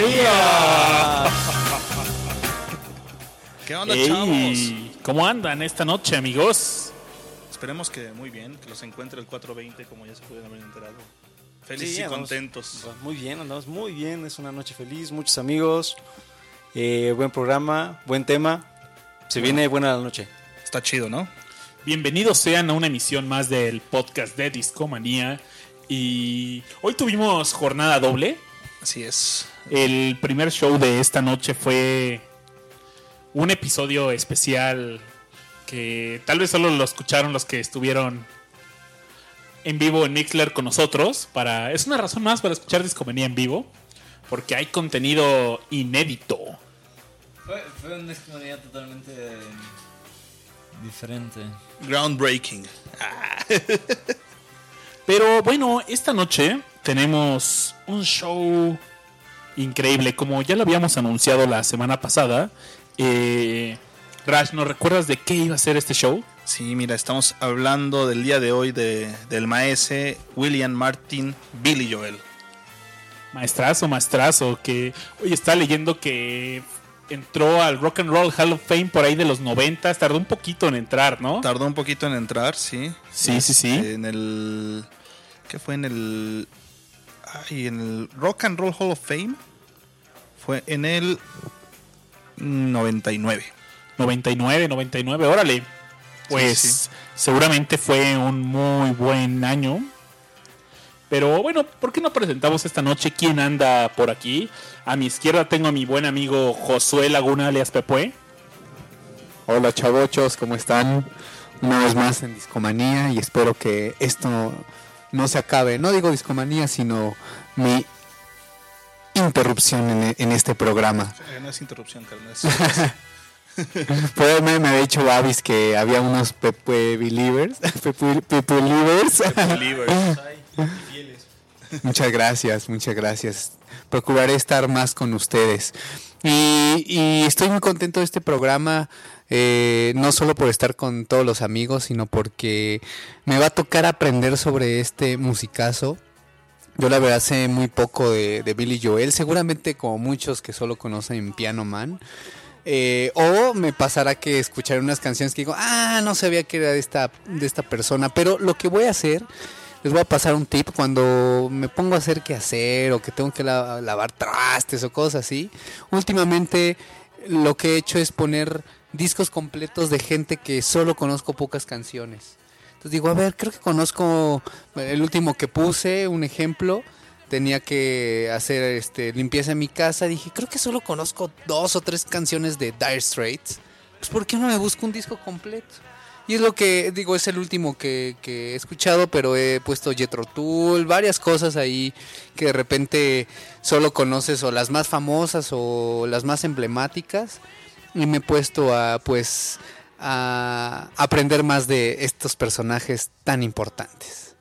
Discomanía. ¿Qué onda, Ey, chavos? ¿Cómo andan esta noche, amigos? Esperemos que muy bien, que los encuentre el 420 como ya se pueden haber enterado. Felices Sí, y andamos- contentos. Muy bien, andamos muy bien. Es una noche feliz, muchos amigos, eh, buen programa, buen tema. Se viene buena la noche. Está chido, ¿no? Bienvenidos sean a una emisión más del podcast de Discomanía. Y hoy tuvimos jornada doble. Así es. El primer show de esta noche fue un episodio especial que tal vez solo lo escucharon los que estuvieron en vivo en Mixler con nosotros. Para, es una razón más para escuchar Discomanía en vivo, porque hay contenido inédito. Fue, fue una discomanía totalmente diferente. Groundbreaking. Pero bueno, esta noche tenemos un show increíble. Como ya lo habíamos anunciado la semana pasada, eh, Rash, ¿nos recuerdas de qué iba a ser este show? Sí, mira, estamos hablando del día de hoy de, del maese William Martin Billy Joel. Maestrazo, maestrazo, que hoy está leyendo que entró al Rock and Roll Hall of Fame por ahí de los 90, tardó un poquito en entrar, ¿no? Tardó un poquito en entrar, sí. Sí, sí, sí. Este, En el. ¿Qué fue? En el. Ay, en el Rock and Roll Hall of Fame. Fue en el 99. 99, 99, órale. Pues Sí, sí. seguramente fue un muy buen año. Pero bueno, ¿por qué no presentamos esta noche quién anda por aquí? A mi izquierda tengo a mi buen amigo Josué Laguna alias Pepue. Hola chavochos, ¿cómo están? Una vez más en Discomanía y espero que esto no se acabe. No digo Discomanía, sino mi interrupción en, en este programa. No es interrupción, es- Pues me, me había dicho Babis que había unos Pepe Believers. Pepe, Pepe Believers. Muchas gracias, muchas gracias. Procuraré estar más con ustedes. Y, y estoy muy contento de este programa, eh, no solo por estar con todos los amigos, sino porque me va a tocar aprender sobre este musicazo. Yo la verdad sé muy poco de, de Billy Joel, seguramente como muchos que solo conocen Piano Man. Eh, o me pasará que escucharé unas canciones que digo, ah, no sabía que era de esta, de esta persona. Pero lo que voy a hacer, les voy a pasar un tip cuando me pongo a hacer qué hacer o que tengo que la- lavar trastes o cosas así. Últimamente lo que he hecho es poner discos completos de gente que solo conozco pocas canciones. Entonces digo, a ver, creo que conozco el último que puse, un ejemplo. Tenía que hacer este limpieza en mi casa. Dije, creo que solo conozco dos o tres canciones de Dire Straits. Pues ¿por qué no me busco un disco completo? Y es lo que digo, es el último que, que he escuchado, pero he puesto Jetro Tool, varias cosas ahí que de repente solo conoces o las más famosas o las más emblemáticas. Y me he puesto a pues a aprender más de estos personajes tan importantes.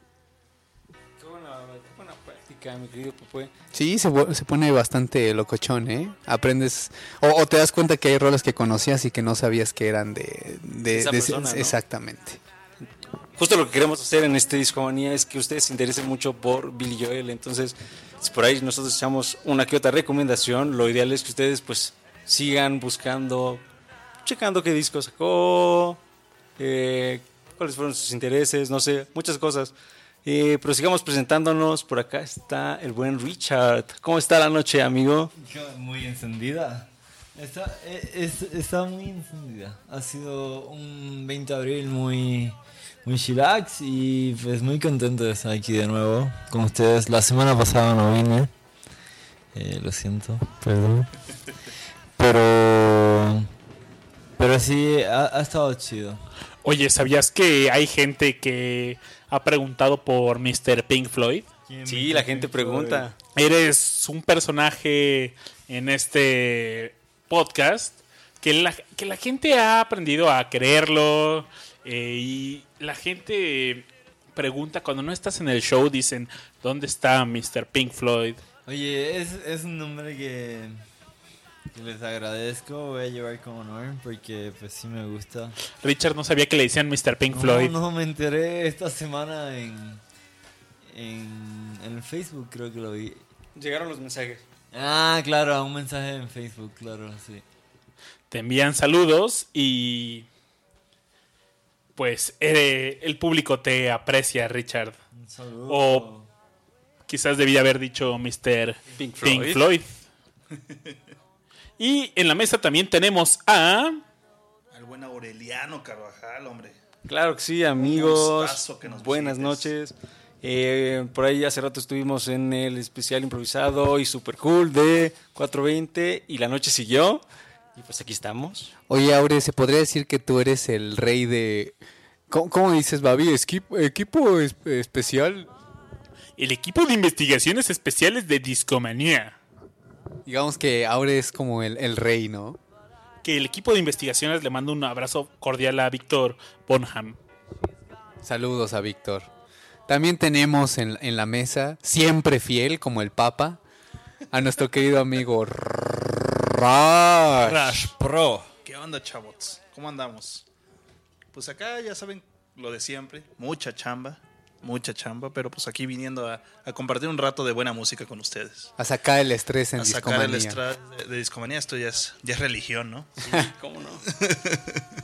Qué buena, qué buena práctica, mi querido Pepe. Sí, se, se pone bastante locochón, ¿eh? Aprendes, o, o te das cuenta que hay roles que conocías y que no sabías que eran de... de, Esa de ese- persona, ¿no? Exactamente. Justo lo que queremos hacer en este Discomanía es que ustedes se interesen mucho por Billy Joel. Entonces, si por ahí nosotros echamos una que otra recomendación, lo ideal es que ustedes pues sigan buscando, checando qué disco sacó, eh, cuáles fueron sus intereses, no sé, muchas cosas. Eh, pero sigamos presentándonos. Por acá está el buen Richard. ¿Cómo está la noche, amigo? Muy encendida. Está, e- es- está muy encendida. Ha sido un 20 de abril muy, muy chillax y pues muy contento de estar aquí de nuevo con ustedes. La semana pasada no vine. Eh, lo siento, perdón. Pero, pero sí, ha, ha estado chido. Oye, ¿sabías que hay gente que ha preguntado por Mr. Pink Floyd? Sí, la gente pregunta. Eres un personaje en este podcast que la, que la gente ha aprendido a quererlo eh, y la gente pregunta cuando no estás en el show, dicen, ¿dónde está Mr. Pink Floyd? Oye, es, es un nombre que les agradezco, voy a llevar con honor porque pues sí me gusta. Richard no sabía que le decían Mr. Pink No, Floyd. no, me enteré esta semana en, en, en el Facebook creo que lo vi. Llegaron los mensajes. Ah, claro, un mensaje en Facebook, claro, sí. Te envían saludos y pues eh, el público te aprecia, Richard. Un saludo. O quizás debía haber dicho Mr. Pink Pink Floyd. Y en la mesa también tenemos a... Al buen Aureliano Carvajal, hombre. Claro que sí, amigos. gustazo que nos Buenas visites. noches. Eh, por ahí hace rato estuvimos en el especial improvisado y super cool de 420 y la noche siguió. Y pues aquí estamos. Oye, Aure, ¿se podría decir que tú eres el rey de... ¿Cómo, cómo dices, Babi? ¿Esqui- ¿Equipo es- especial? El equipo de investigaciones especiales de Discomanía. Digamos que Aure es como el, el rey, ¿no? Que el equipo de investigaciones le manda un abrazo cordial a Víctor Bonham. Saludos a Víctor. También tenemos en, en la mesa, siempre fiel como el Papa, a nuestro querido amigo Rash. Crash Pro. ¿Qué onda, chavots? ¿Cómo andamos? Pues acá ya saben lo de siempre. Mucha chamba. Mucha chamba. Pero pues aquí viniendo a, a compartir un rato de buena música con ustedes. A sacar el estrés en a sacar el discomanía. estrés de, de discomanía. Esto ya es, ya es religión, ¿no? ¿Cómo no?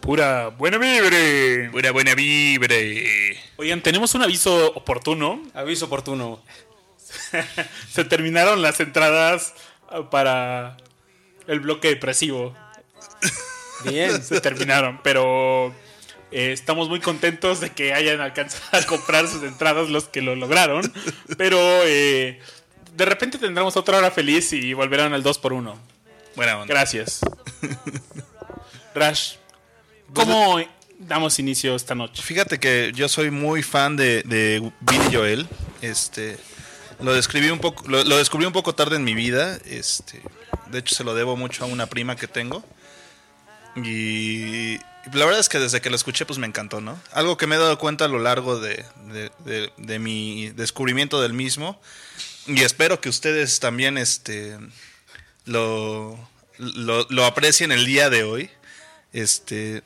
Pura buena vibre. Buena, buena vibre. Oigan, tenemos un aviso oportuno. Aviso oportuno. Se terminaron las entradas ah, para el bloque depresivo. Bien. Se terminaron, pero eh, estamos muy contentos de que hayan alcanzado a comprar sus entradas los que lo lograron. Pero eh, de repente tendremos otra hora feliz y volverán al 2 por 1 Buena onda. Gracias. Rash, ¿cómo damos inicio esta noche? Fíjate que yo soy muy fan de, de Billy Joel. Este, lo describí un poco, lo, lo descubrí un poco tarde en mi vida. Este, de hecho se lo debo mucho a una prima que tengo. Y, y la verdad es que desde que lo escuché pues me encantó, ¿no? Algo que me he dado cuenta a lo largo de, de- de- de mi descubrimiento del mismo. Y espero que ustedes también este, lo, lo, lo aprecien el día de hoy. Este,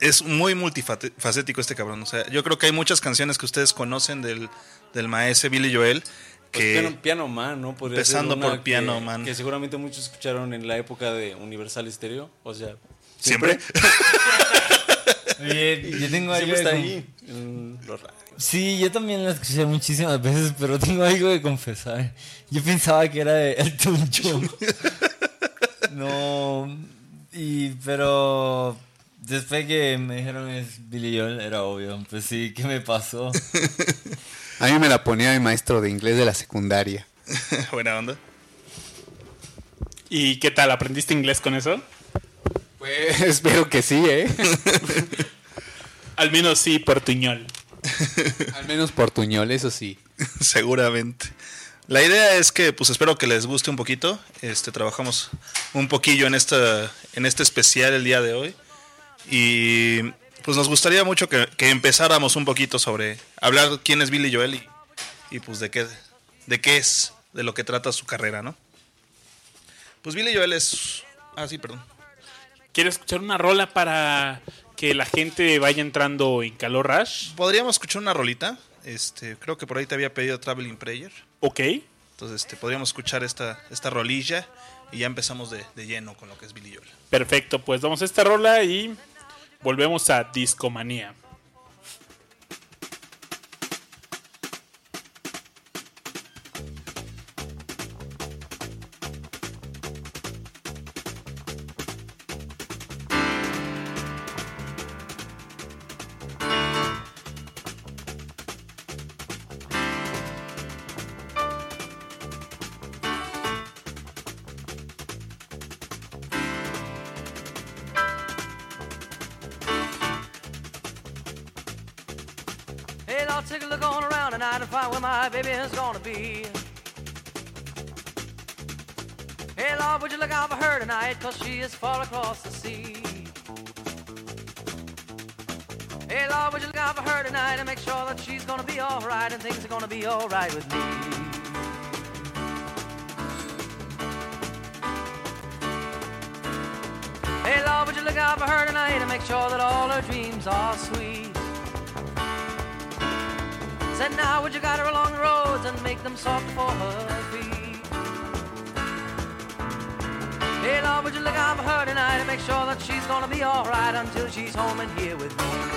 es muy multifacético este cabrón. O sea, yo creo que hay muchas canciones que ustedes conocen del, del maestro Billy Joel. Pues Que, piano, Piano Man, ¿no? Podría Empezando por Piano que- Man. Que seguramente muchos escucharon en la época de Universal Stereo. O sea, ¿Siempre? Oye, yo tengo algo siempre está de ahí. En los radios. Sí, yo también la escuché muchísimas veces, pero tengo algo de confesar. Yo pensaba que era de Elton John. no, y pero después que me dijeron es Billy Joel, era obvio. Pues sí, ¿qué me pasó? A mí me la ponía mi maestro de inglés de la secundaria. Buena onda. ¿Y qué tal? ¿Aprendiste inglés con eso? Pues espero que sí, ¿eh? Al menos sí, portuñol. Al menos portuñol, eso sí. Seguramente. La idea es que, pues espero que les guste un poquito. Este, trabajamos un poquillo en esta, en este especial el día de hoy. Y pues nos gustaría mucho que, que empezáramos un poquito sobre hablar quién es Billy Joel y, y, pues de qué, de qué es, de lo que trata su carrera, ¿no? Pues Billy Joel es. Ah, sí, perdón. ¿Quieres escuchar una rola para que la gente vaya entrando en calor Rash? Podríamos escuchar una rolita. Este, creo que por ahí te había pedido Traveling Prayer. Ok. Entonces, este, podríamos escuchar esta, esta rolilla y ya empezamos de, de lleno con lo que es Billy Joel. Perfecto, pues vamos a esta rola y volvemos a Discomanía. Be alright and things are gonna be alright with me? Hey, Lord, would you look out for her tonight and make sure that all her dreams are sweet? Said now would you guide her along the roads and make them soft for her feet? Hey Lord, would you look out for her tonight and make sure that she's gonna be alright until she's home and here with me?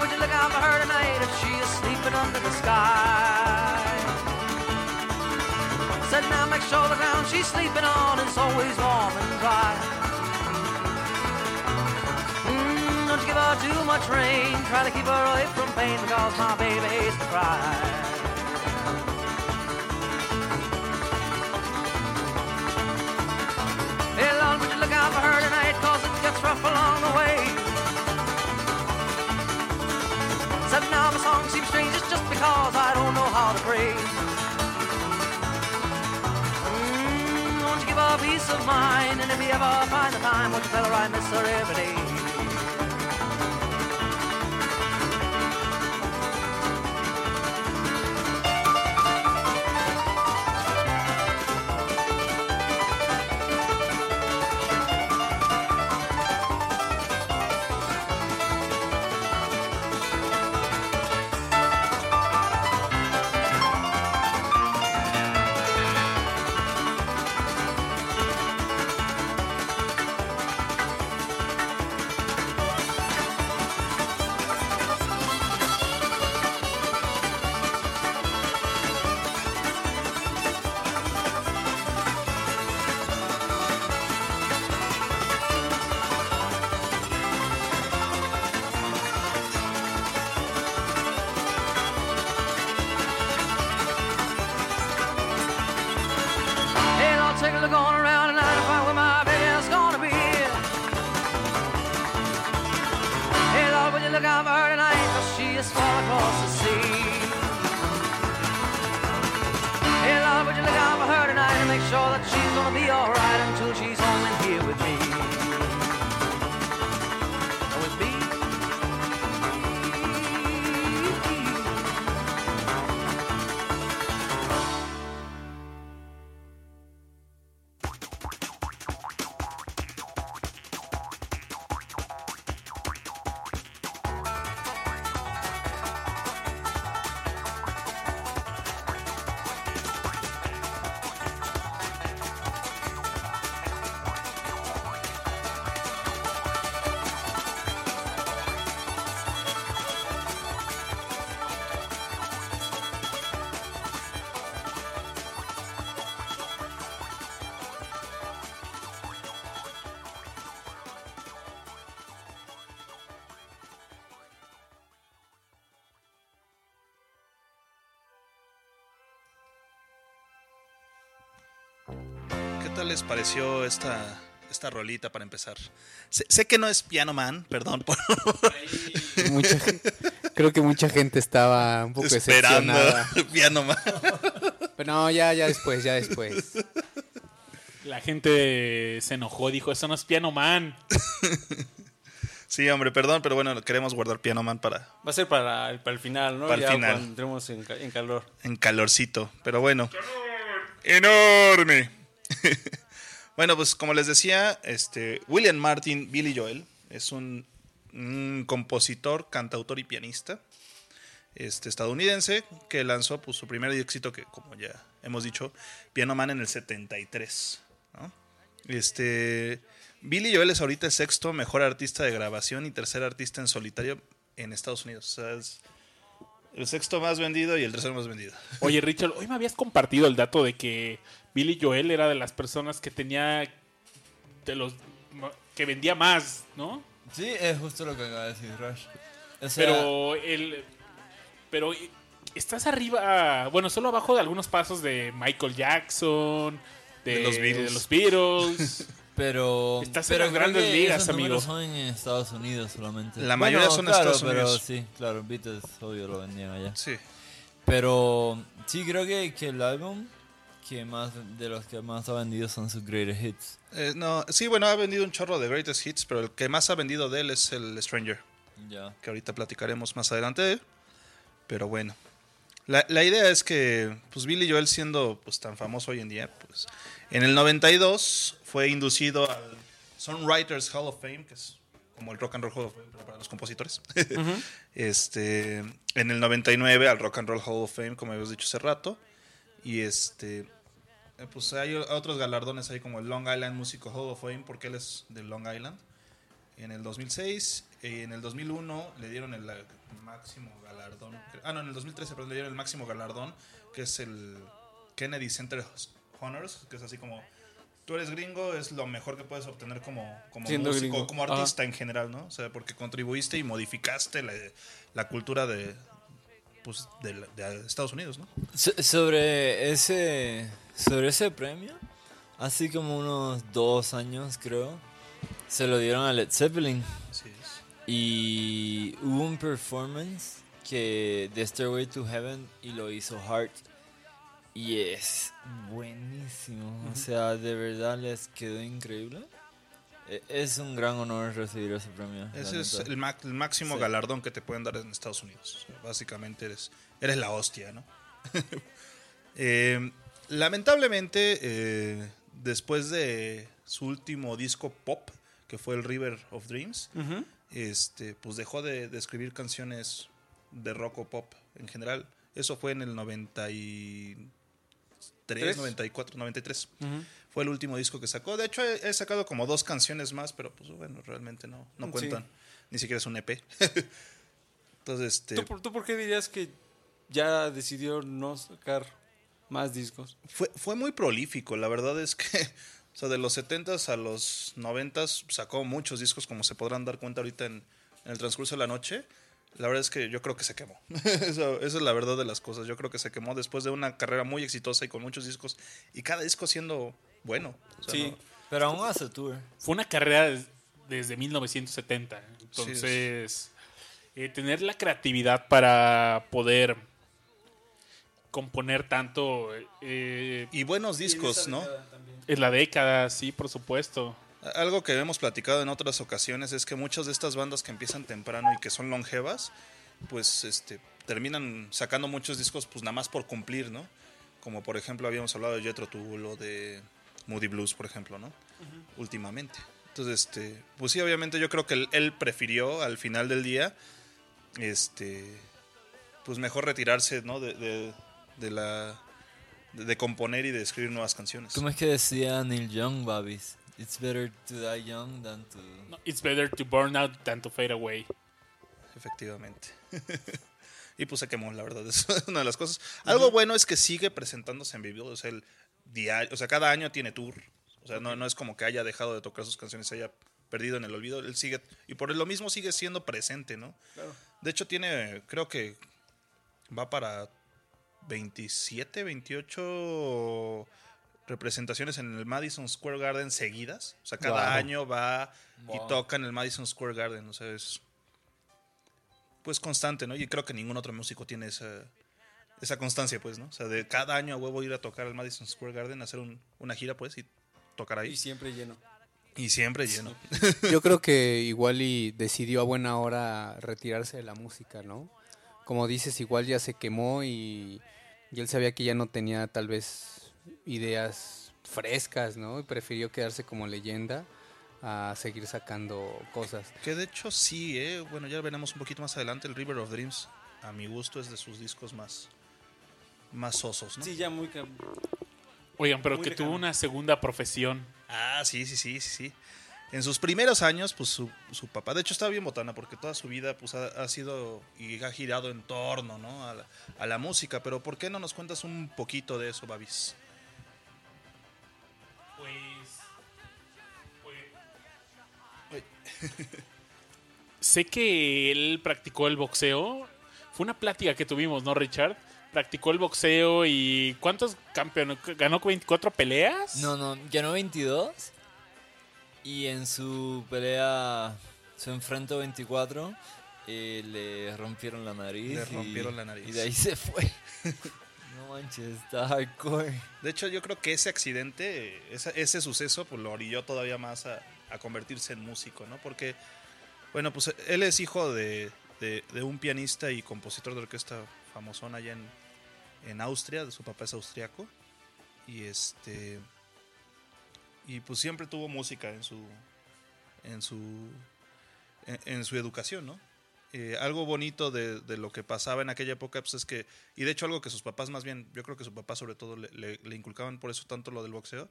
Would you look out for her tonight if she is sleeping under the sky? Said now make sure the ground she's sleeping on is always warm and dry. Mm, don't you give her too much rain. Try to keep her away from pain because my baby hates to cry. Hey Lord, would you look out for her tonight just because I don't know how to pray. Mm, won't you give her peace of mind? And if you ever find the time, won't you tell her I miss her every day? Lord, take a look on around tonight and find where my gonna. Hey, will you look out for her she is far across the sea. Hey, would you look out for her tonight and make sure that she's gonna be alright until she's home and here with me. Pareció esta, esta rolita para empezar? Sé, sé que no es Piano Man, perdón por Mucha creo que mucha gente estaba un poco esperando. Piano Man. Pero no, ya, ya después, ya después. La gente se enojó, dijo, eso no es Piano Man. Sí, hombre, perdón, pero bueno, queremos guardar Piano Man para Va a ser para el, para el final, ¿no? Para el ya final. cuando entremos en, en calor. en calorcito. Pero bueno. Enorme. Bueno, pues como les decía, este William Martin Billy Joel es un, compositor, cantautor y pianista este, estadounidense que lanzó pues, su primer éxito que, como ya hemos dicho, Piano Man en el 73. ¿no? Este, Billy Joel es ahorita el sexto mejor artista de grabación y tercer artista en solitario en Estados Unidos. O sea, es el sexto más vendido y el tercero más vendido. Oye, Richard, hoy me habías compartido el dato de que Billy Joel era de las personas que tenía de los que vendía más, ¿no? Sí, es justo lo que acaba de decir Rush. O sea, Pero el pero estás arriba, bueno, solo abajo de algunos pasos de Michael Jackson, de, De los Beatles. de los Beatles. pero, Estás en pero las creo grandes ligas, esos amigo. son en Estados Unidos solamente. La mayoría son en claro, Estados pero Unidos. sí, claro, Beatles obvio lo vendían allá. Sí. Pero sí creo que, que el álbum que más de los que más ha vendido son sus greatest hits. Eh, no, sí, bueno, ha vendido un chorro de greatest hits, pero el que más ha vendido de él es el Stranger, Ya. que ahorita platicaremos más adelante de él. Pero bueno. La, la idea es que pues Billy Joel siendo pues tan famoso hoy en día, pues en el 92 fue inducido al Songwriters Hall of Fame, que es como el Rock and Roll Hall of Fame pero para los compositores. este, en el 99 al Rock and Roll Hall of Fame, como habíamos dicho hace rato. Y este, eh, pues hay otros galardones ahí como el Long Island Music Hall of Fame, porque él es de Long Island. En el 2006, eh, en el 2001 le dieron el, máximo galardón. Ah, no, en el 2013, perdón, le dieron el máximo galardón, que es el Kennedy Center Honors, que es así como tú eres gringo, es lo mejor que puedes obtener como, como Siendo músico, gringo. como artista en general, ¿no? O sea, porque contribuiste y modificaste la, la cultura de, pues, de, Estados Unidos, ¿no? So- sobre ese sobre ese premio, así como unos dos años creo, se lo dieron a Led Zeppelin Así es. y hubo un performance que de Stairway to Heaven y lo hizo Hart y es buenísimo, o sea, de verdad les quedó increíble. E- Es un gran honor recibir ese premio. Ese es el, el máximo Sí. galardón que te pueden dar en Estados Unidos. Básicamente eres, eres la hostia, ¿no? Eh, lamentablemente, eh, después de su último disco pop, que fue el River of Dreams, este, pues dejó de, de escribir canciones de rock o pop en general. Eso fue en el 93, ¿Tres? 94, 93. Fue el último disco que sacó. De hecho, he, he sacado como dos canciones más, pero pues bueno, realmente no, no Sí. cuentan. Ni siquiera es un EP. Entonces, este, ¿Tú, por- ¿Tú por qué dirías que ya decidió no sacar más discos? fue, fue muy prolífico. La verdad es que, o sea, de los 70s a los 90s sacó muchos discos, como se podrán dar cuenta ahorita en, en el transcurso de la noche. La verdad es que yo creo que se quemó. Eso, esa es la verdad de las cosas. Yo creo que se quemó después de una carrera muy exitosa y con muchos discos. Y cada disco siendo bueno. O sea, Sí. no- Pero aún hace tour. Fue una carrera des- desde 1970. Entonces, eh, tener la creatividad para poder componer tanto eh, y buenos discos, ¿no? en la década, sí, por supuesto. Algo que hemos platicado en otras ocasiones es que muchas de estas bandas que empiezan temprano y que son longevas, pues este terminan sacando muchos discos pues nada más por cumplir, ¿no? Como por ejemplo habíamos hablado de Jethro Tull o de Moody Blues, por ejemplo, ¿no? Últimamente. Entonces, este, pues sí, obviamente yo creo que él, él prefirió al final del día, este, pues mejor retirarse, ¿no? De, de- de la, de, de componer y de escribir nuevas canciones. ¿Cómo es que decía Neil Young, Babis? It's better to die young than to... No, It's better to burn out than to fade away. Efectivamente. y pues se quemó, la verdad. Es una de las cosas. Algo bueno es que sigue presentándose en vivo. O sea, el diario, o sea, cada año tiene tour. O sea, no, no es como que haya dejado de tocar sus canciones, se haya perdido en el olvido. Él sigue, y por lo mismo sigue siendo presente, ¿no? De hecho, tiene, creo que va para 27, 28 representaciones en el Madison Square Garden seguidas. O sea, cada Wow. año va y toca en el Madison Square Garden. O sea, es pues constante, ¿no? Y creo que ningún otro músico tiene esa, esa constancia, pues, ¿no? O sea, de cada año a huevo ir a tocar al Madison Square Garden, hacer un- una gira, pues, y tocar ahí. Y siempre lleno. Y siempre lleno. Yo creo que igual y decidió a buena hora retirarse de la música, ¿no? Como dices, igual ya se quemó y, y él sabía que ya no tenía tal vez ideas frescas, ¿no? Y prefirió quedarse como leyenda a seguir sacando cosas. Que de hecho sí, ¿eh? Bueno, ya veremos un poquito más adelante. El River of Dreams, a mi gusto, es de sus discos más, más sosos, ¿no? Sí, ya muy... Oigan, pero Muy que lejano. tuvo una segunda profesión. Ah, sí, sí, sí, sí, sí. En sus primeros años, pues su, su papá, de hecho estaba bien botana porque toda su vida pues ha, ha sido y ha girado en torno, ¿no? A la, a la música, pero ¿por qué no nos cuentas un poquito de eso, Babis? Pues. sé que él practicó el boxeo. Fue una plática que tuvimos, ¿no, Richard? Practicó el boxeo y ¿cuántos campeones? ¿Ganó 24 peleas? No, no, ganó 22 y en su pelea, su enfrento 24, eh, le rompieron la nariz. Le y- rompieron la nariz. Y de ahí se fue. no manches, está hardcore. De hecho, yo creo que ese accidente, ese suceso, pues lo orilló todavía más a, a convertirse en músico, ¿no? Porque, bueno, pues él es hijo de, de- de un pianista y compositor de orquesta famosón allá en, en Austria, su papá es austriaco. Y este. Y pues siempre tuvo música en su, en su, en, en su educación, ¿no? Eh, algo bonito de, de lo que pasaba en aquella época, pues es que, y de hecho algo que sus papás más bien, yo creo que su papá sobre todo le, le- le inculcaban por eso tanto lo del boxeo,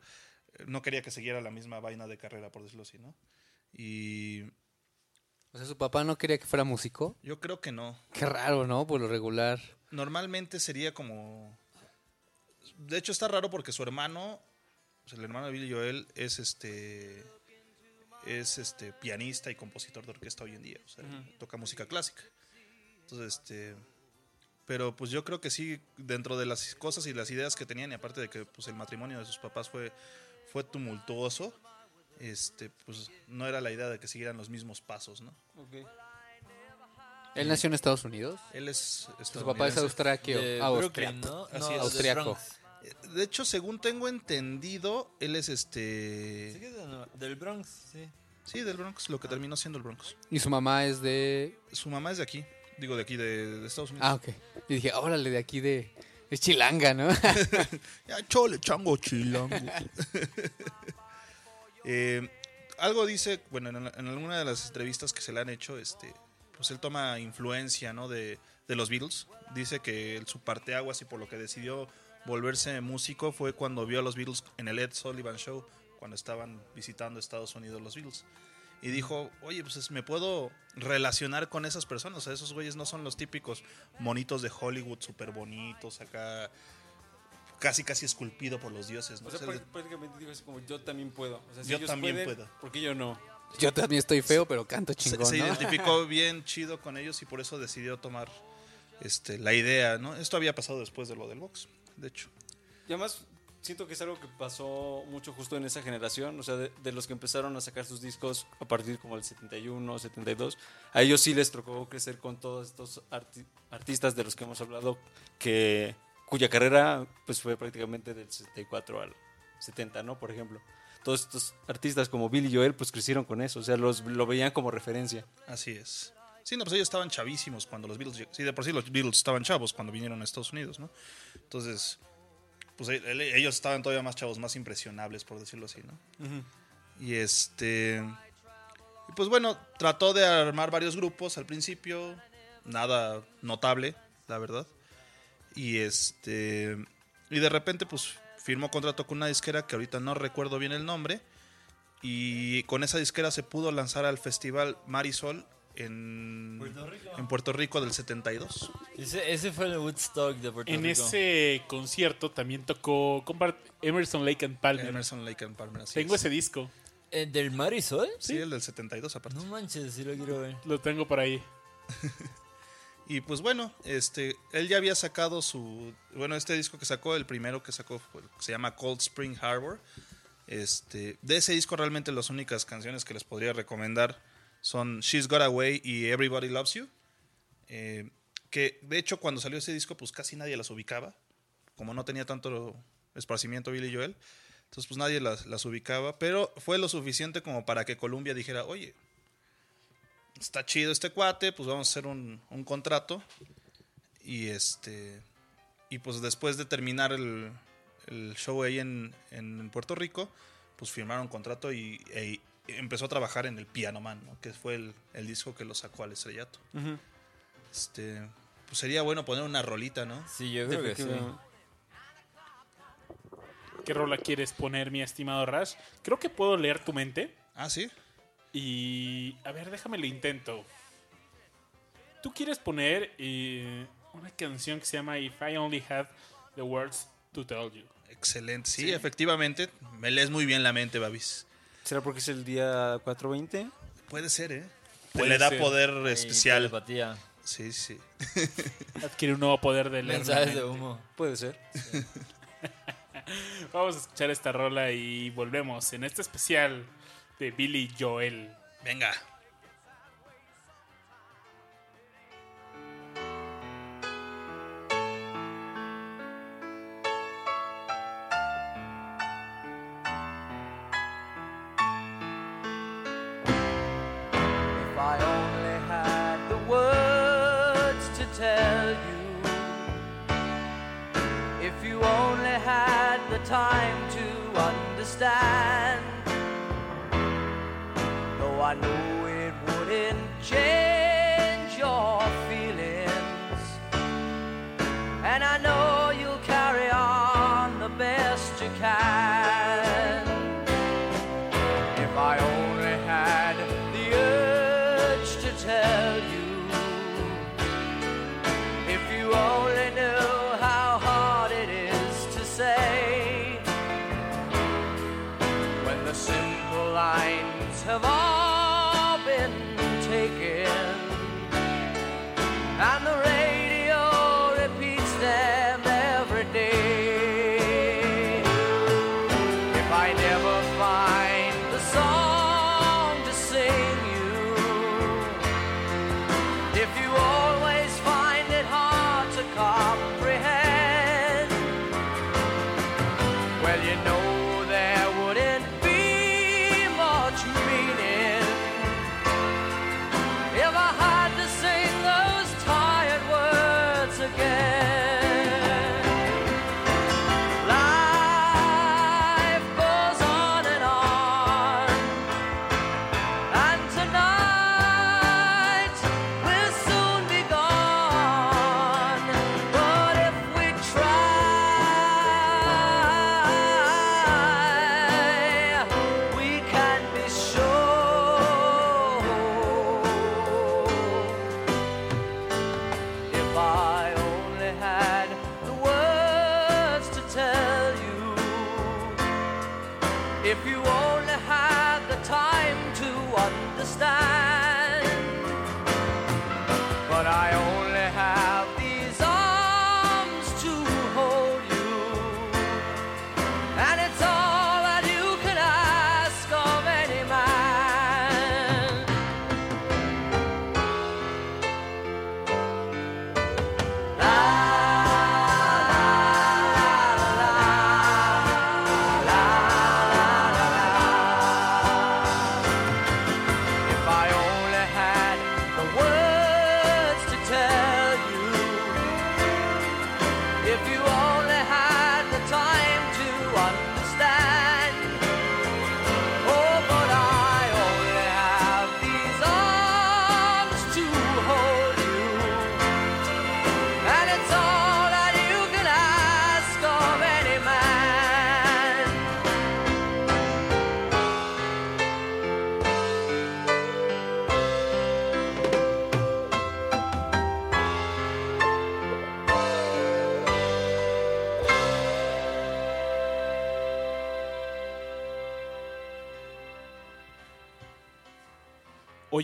eh, no quería que siguiera la misma vaina de carrera, por decirlo así, ¿no? Y O sea, su papá no quería que fuera músico. yo creo que no. Qué raro, ¿no? Por lo regular. Normalmente sería como... De hecho está raro porque su hermano, sea, el hermano de Billy Joel, es este es este pianista y compositor de orquesta hoy en día, o sea, toca música clásica. Entonces, este pero pues yo creo que sí dentro de las cosas y las ideas que tenían y aparte de que pues el matrimonio de sus papás fue fue tumultuoso, este pues no era la idea de que siguieran los mismos pasos, ¿no? Él nació en Estados Unidos. Él es Su papá es. De Ah, Brooklyn, austriaco. ¿no? Así es. del Austriaco. De hecho, según tengo entendido, él es este. Sí que es de Nueva- del Bronx, sí. Sí, del Bronx, lo que terminó siendo el Bronx. Y su mamá es de. Su mamá es de aquí, digo de aquí, de, de Estados Unidos. Ah, ok. Y dije, órale, de aquí de. Es chilanga, ¿no? Ya, chole, chango, chilango. Eh, algo dice, bueno, en, en alguna de las entrevistas que se le han hecho, este, pues él toma influencia, ¿no? De, de los Beatles. Dice que el- su parteaguas y por lo que decidió volverse músico fue cuando vio a los Beatles en el Ed Sullivan Show, cuando estaban visitando Estados Unidos los Beatles. Y dijo, oye, pues es- me puedo relacionar con esas personas. O sea, esos güeyes no son los típicos monitos de Hollywood súper bonitos, acá casi casi esculpido por los dioses. ¿no? O sea, O sea, prá- prácticamente digo así como yo también puedo. O sea, si Yo ellos también pueden, puedo. ¿Por qué yo no? Yo también estoy feo, pero canto se, chingón, se ¿no? identificó bien chido con ellos y por eso decidió tomar este, la idea, ¿no? Esto había pasado después de lo del box, de hecho. Y además siento que es algo que pasó mucho justo en esa generación, o sea, de, de los que empezaron a sacar sus discos a partir como del 71, 72, a ellos sí les tocó crecer con todos estos arti- artistas de los que hemos hablado, que cuya carrera pues fue prácticamente del 64 al 70, ¿no? Por ejemplo. Todos estos artistas como Billy Joel pues crecieron con eso, o sea, los, lo veían como referencia. Así es. Sí, no, pues ellos estaban chavísimos cuando los Beatles... Sí, de por sí los Beatles estaban chavos cuando vinieron a Estados Unidos, ¿no? Entonces, pues el- ellos estaban todavía más chavos, más impresionables, por decirlo así, ¿no? Y este... Y pues bueno, trató de armar varios grupos al principio, nada notable, la verdad. Y este... Y de repente, pues firmó contrato con una disquera que ahorita no recuerdo bien el nombre. Y con esa disquera se pudo lanzar al festival Marisol en Puerto Rico. en Puerto Rico del 72. Ese, ese fue el Woodstock de Puerto En Rico. ese concierto también tocó Emerson Lake and Palmer. Emerson Lake and Palmer. así Tengo es. ese disco, ¿El Eh, ¿Del Marisol? Sí, el del 72 aparte. No manches, sí lo quiero ver. lo tengo por ahí. Y pues bueno, este, él ya había sacado su, bueno, este disco que sacó, el primero que sacó fue- se llama Cold Spring Harbor. Este, de ese disco realmente las únicas canciones que les podría recomendar son She's Got Away y Everybody Loves You. Eh, que de hecho cuando salió ese disco pues casi nadie las ubicaba, como no tenía tanto esparcimiento Billy Joel, entonces pues nadie las, las ubicaba, pero fue lo suficiente como para que Columbia dijera, oye, está chido este cuate, pues vamos a hacer un, un contrato. Y este. Y pues después de terminar el, el show ahí en, en Puerto Rico, pues firmaron contrato y, e- empezó a trabajar en el Piano Man, ¿no? que fue el, el disco que lo sacó al estrellato. Este. Pues sería bueno poner una rolita, ¿no? Sí, yo creo que sí. ¿Qué rola quieres poner, mi estimado Rash? Creo que puedo leer tu mente. Ah, sí. Y. A ver, déjame lo intento. Tú quieres poner eh, una canción que se llama If I Only Had the Words to Tell You. Excelente. Sí, efectivamente. Me lees muy bien la mente, Babis. ¿Será porque es el día 420? Puede ser, ¿eh? Puede le da ser. poder Y especial. telepatía. Sí, sí. Adquiere un nuevo poder de leer. Mensajes de humo. Puede ser. Vamos a escuchar esta rola y volvemos en este especial de Billy Joel. Venga.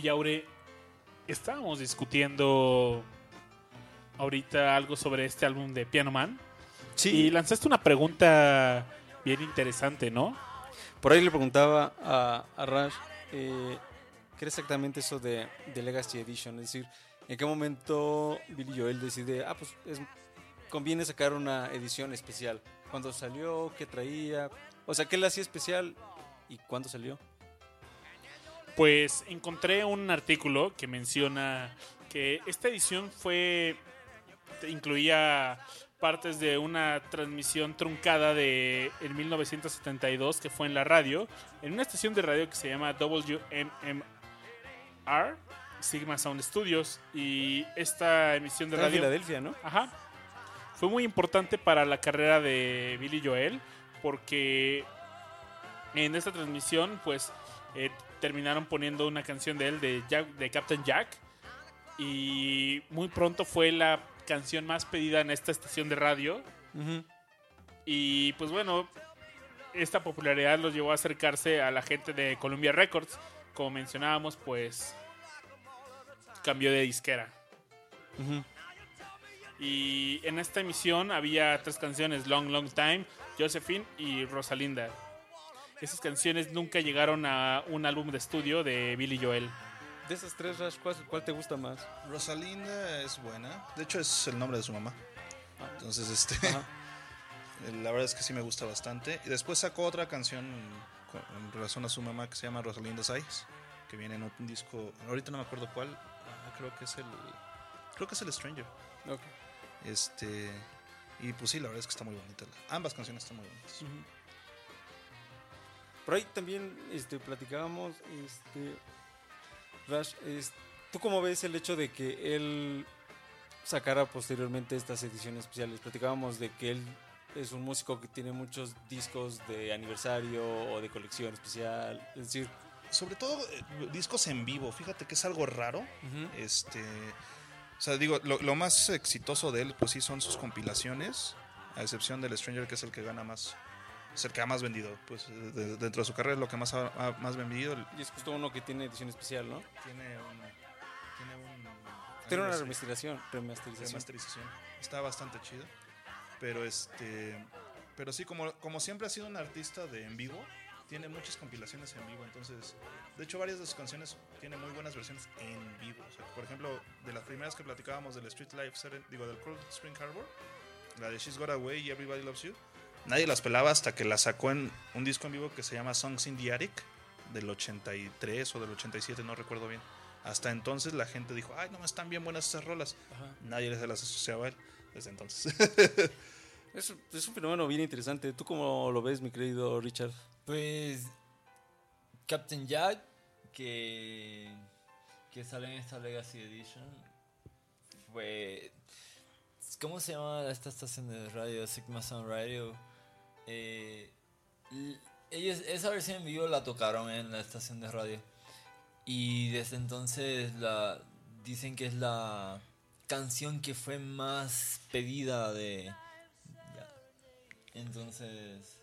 Oye, Aure, estábamos discutiendo ahorita algo sobre este álbum de Piano Man. Y lanzaste una pregunta bien interesante, ¿no? Por ahí le preguntaba a, a Rash eh, qué era exactamente eso de, de Legacy Edition. Es decir, en qué momento Billy Joel decide, ah, pues es- conviene sacar una edición especial. ¿Cuándo salió? ¿Qué traía? O sea, ¿qué le hacía especial? ¿Y cuándo salió? Pues encontré un artículo que menciona que esta edición fue incluía partes de una transmisión truncada de en 1972 que fue en la radio, en una estación de radio que se llama WMMR Sigma Sound Studios y esta emisión de Era en radio Filadelfia, ¿no? Ajá. Fue muy importante para la carrera de Billy Joel porque en esta transmisión pues eh, terminaron poniendo una canción de él de, Jack- de Captain Jack y muy pronto fue la canción más pedida en esta estación de radio y pues bueno, esta popularidad los llevó a acercarse a la gente de Columbia Records. Como mencionábamos, pues cambió de disquera. Y en esta emisión había tres canciones, Long Long Time, Josephine y Rosalinda. Esas canciones nunca llegaron a un álbum de estudio de Billy Joel. De esas tres, Rash, ¿cuál, cuál te gusta más? Rosalinda es buena. De hecho, es el nombre de su mamá. Entonces, este. Ajá. La verdad es que sí me gusta bastante. Y después sacó otra canción con- en relación a su mamá que se llama Rosalinda's Eyes. Que viene en un disco. Ahorita no me acuerdo cuál. ah, creo que es el. Creo que es el Stranger. Ok. Este. Y pues sí, la verdad es que está muy bonita. Ambas canciones están muy bonitas. Por ahí también este, platicábamos este, Rash, es- ¿tú cómo ves el hecho de que él sacara posteriormente estas ediciones especiales? Platicábamos de que él es un músico que tiene muchos discos de aniversario o de colección especial. Es decir, Sobre todo eh, discos en vivo, fíjate que es algo raro. Este, o sea, digo, lo, lo más exitoso de él, pues sí, son sus compilaciones, a excepción del Stranger, que es el que gana más, es el que ha más vendido, pues de- de- dentro de su carrera es lo que más ha, ha más vendido. Y es justo uno que tiene edición especial, ¿no? Tiene un, tiene un, Tiene una remasterización. remasterización. remasterización. Está bastante chido. Pero este. Pero sí, como, como siempre ha sido un artista de en vivo, tiene muchas compilaciones en vivo. Entonces, de hecho, varias de sus canciones tienen muy buenas versiones en vivo. O sea, por ejemplo, de las primeras que platicábamos del Street Life, digo, del Cold Spring Harbor, la de She's Got Away y Everybody Loves You, nadie las pelaba hasta que la sacó en un disco en vivo que se llama Songs in the Attic, del 83 o del 87, no recuerdo bien. Hasta entonces la gente dijo, ay, no, están bien buenas esas rolas. Nadie se las asociaba a él desde entonces. Es, es un fenómeno bien interesante. ¿Tú cómo lo ves, mi querido Richard? Pues Captain Jack, que, que sale en esta Legacy Edition, fue... ¿Cómo se llama esta estación de radio? Sigma Sound Radio. Eh, ellos, esa versión en vivo la tocaron en la estación de radio. Y desde entonces la, dicen que es la canción que fue más pedida de... ya. Entonces...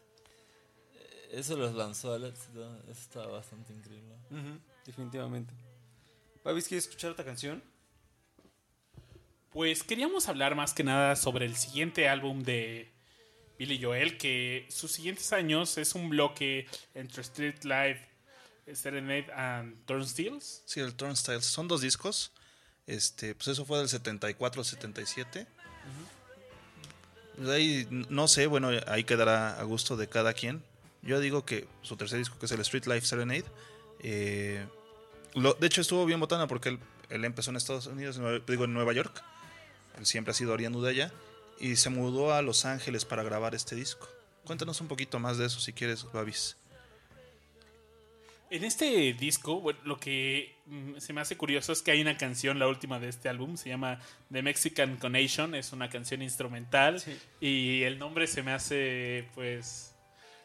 Eso los lanzó al éxito. Eso está bastante increíble. Definitivamente. Babis, ¿quieres escuchar esta canción? Pues queríamos hablar más que nada sobre el siguiente álbum de Billy Joel, que sus siguientes años es un bloque entre Street Life, Serenade and Turnstiles. sí, el Turnstiles. Son dos discos. Este, pues eso fue del 74 al 77. Pues ahí, no sé, bueno, ahí quedará a gusto de cada quien. Yo digo que su tercer disco, que es el Street Life Serenade, eh, lo- de hecho estuvo bien botana porque él, él empezó en Estados Unidos, en digo en Nueva York. Él siempre ha sido oriundo de allá. Y se mudó a Los Ángeles para grabar este disco. Cuéntanos un poquito más de eso si quieres, Babis. En este disco, bueno, lo que mm, se me hace curioso es que hay una canción, la última de este álbum, se llama The Mexican Connection, es una canción instrumental y el nombre se me hace, pues,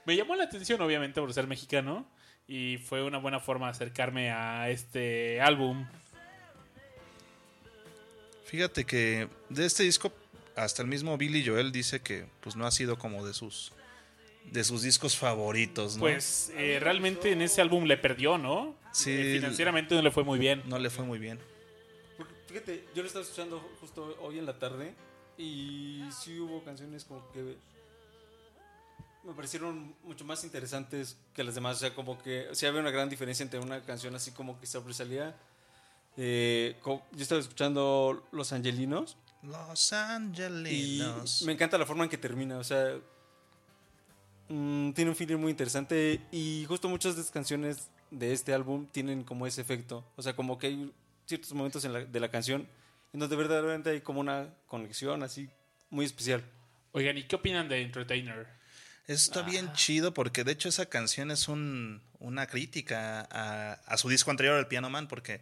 me llamó la atención obviamente por ser mexicano y fue una buena forma de acercarme a este álbum. Fíjate que de este disco, hasta el mismo Billy Joel dice que pues no ha sido como de sus de sus discos favoritos, ¿no? Pues eh, realmente en ese álbum le perdió, ¿no? Sí. Eh, financieramente no le fue muy bien. no le fue muy bien. Porque, Fíjate, yo lo estaba escuchando justo hoy en la tarde y sí hubo canciones como que me parecieron mucho más interesantes que las demás. O sea, como que sí había una gran diferencia entre una canción así como que sobresalía. Eh, yo estaba escuchando Los Angelinos Los y Angelinos. me encanta la forma en que termina. O sea, mm, tiene un feeling muy interesante y justo muchas de las canciones de este álbum tienen como ese efecto. O sea, como que hay ciertos momentos en la- de la canción en donde verdaderamente hay como una conexión así muy especial. Oigan, ¿y qué opinan de Entertainer? Está bien chido porque de hecho esa canción es un, una crítica a, a su disco anterior, el Piano Man, porque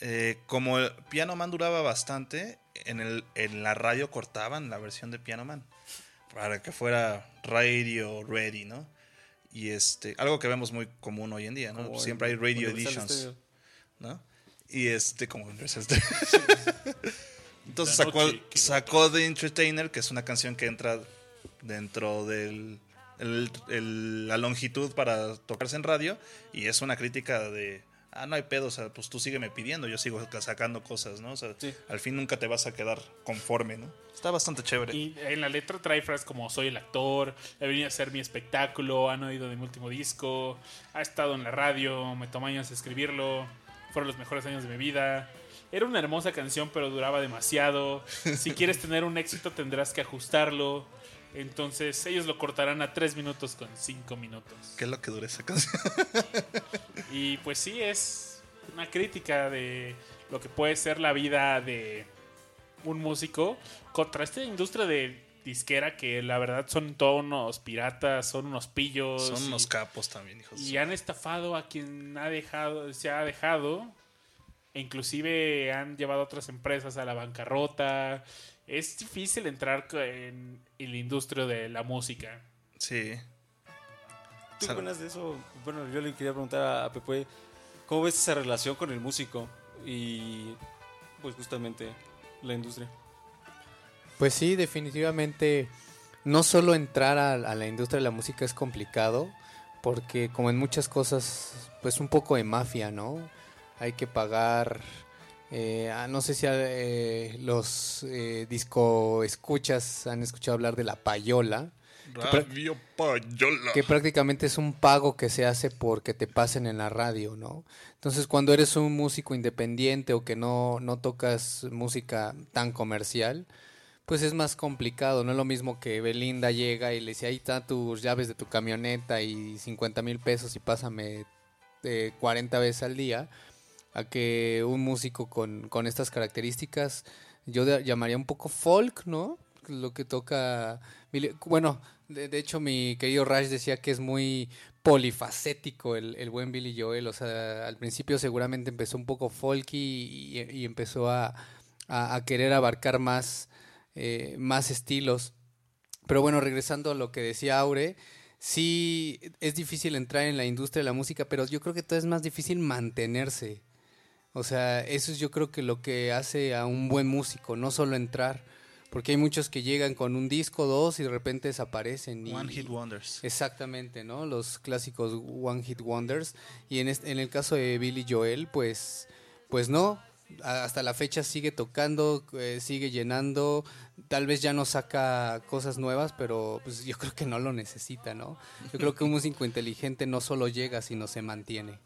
eh, como el Piano Man duraba bastante, en, el, en la radio cortaban la versión de Piano Man para que fuera radio ready, ¿no? Y este, algo que vemos muy común hoy en día, ¿no? Como Siempre hay radio editions. ¿no? Y este, como Universal Stereo. Entonces sacó, sacó The Entertainer, que es una canción que entra dentro del el- el- la longitud para tocarse en radio y es una crítica de ah no hay pedo o sea pues tú sígueme pidiendo yo sigo sacando cosas no o sea Sí. al fin nunca te vas a quedar conforme no está bastante chévere Y en la letra trae frases como soy el actor, he venido a hacer mi espectáculo, han oído de mi último disco, ha estado en la radio, me tomó años escribirlo, fueron los mejores años de mi vida. Era una hermosa canción, pero duraba demasiado. Si quieres tener un éxito, tendrás que ajustarlo. Entonces, ellos lo cortarán a 3 minutos con 5 minutos. qué es lo que dura esa canción Y pues sí, es una crítica de lo que puede ser la vida de un músico contra esta industria de disquera que la verdad son todos unos piratas, son unos pillos. son y- unos capos también hijos y han estafado a quien ha dejado, se ha dejado. e inclusive han llevado a otras empresas a la bancarrota. Es difícil entrar en, en la industria de la música. Sí. ¿Tú qué Sal- opinas de eso? Bueno, yo le quería preguntar a, a Pepe, ¿cómo ves esa relación con el músico y pues justamente la industria? Pues sí, definitivamente no solo entrar a, a la industria de la música es complicado, porque como en muchas cosas, pues un poco de mafia, ¿no? Hay que pagar, eh, ah, no sé si eh, los eh, disco escuchas han escuchado hablar de la payola, Radio Payola. que prácticamente es un pago que se hace porque te pasen en la radio, ¿no? Entonces, cuando eres un músico independiente o que no, no tocas música tan comercial, pues es más complicado. No es lo mismo que Belinda llega y le dice, ahí están tus llaves de tu camioneta y 50 mil pesos y pásame eh, 40 veces al día, a que un músico con, con estas características, yo de- llamaría un poco folk, ¿no? Lo que toca... Bueno, de, hecho mi querido Raj decía que es muy polifacético el, el buen Billy Joel. O sea, al principio seguramente empezó un poco folky y, empezó a, a- a querer abarcar más, eh, más estilos. Pero bueno, regresando a lo que decía Aure, sí es difícil entrar en la industria de la música, pero yo creo que todo es más difícil mantenerse. O sea, eso es yo creo que lo que hace a un buen músico, no solo entrar. Porque hay muchos que llegan con un disco, dos y de repente desaparecen. y- One Hit Wonders. Exactamente, ¿no? Los clásicos One Hit Wonders. Y en, este- en el caso de Billy Joel, pues, pues no. Hasta la fecha sigue tocando, eh, sigue llenando. Tal vez ya no saca cosas nuevas, pero pues yo creo que no lo necesita, ¿no? Yo creo que un músico inteligente no solo llega, sino se mantiene.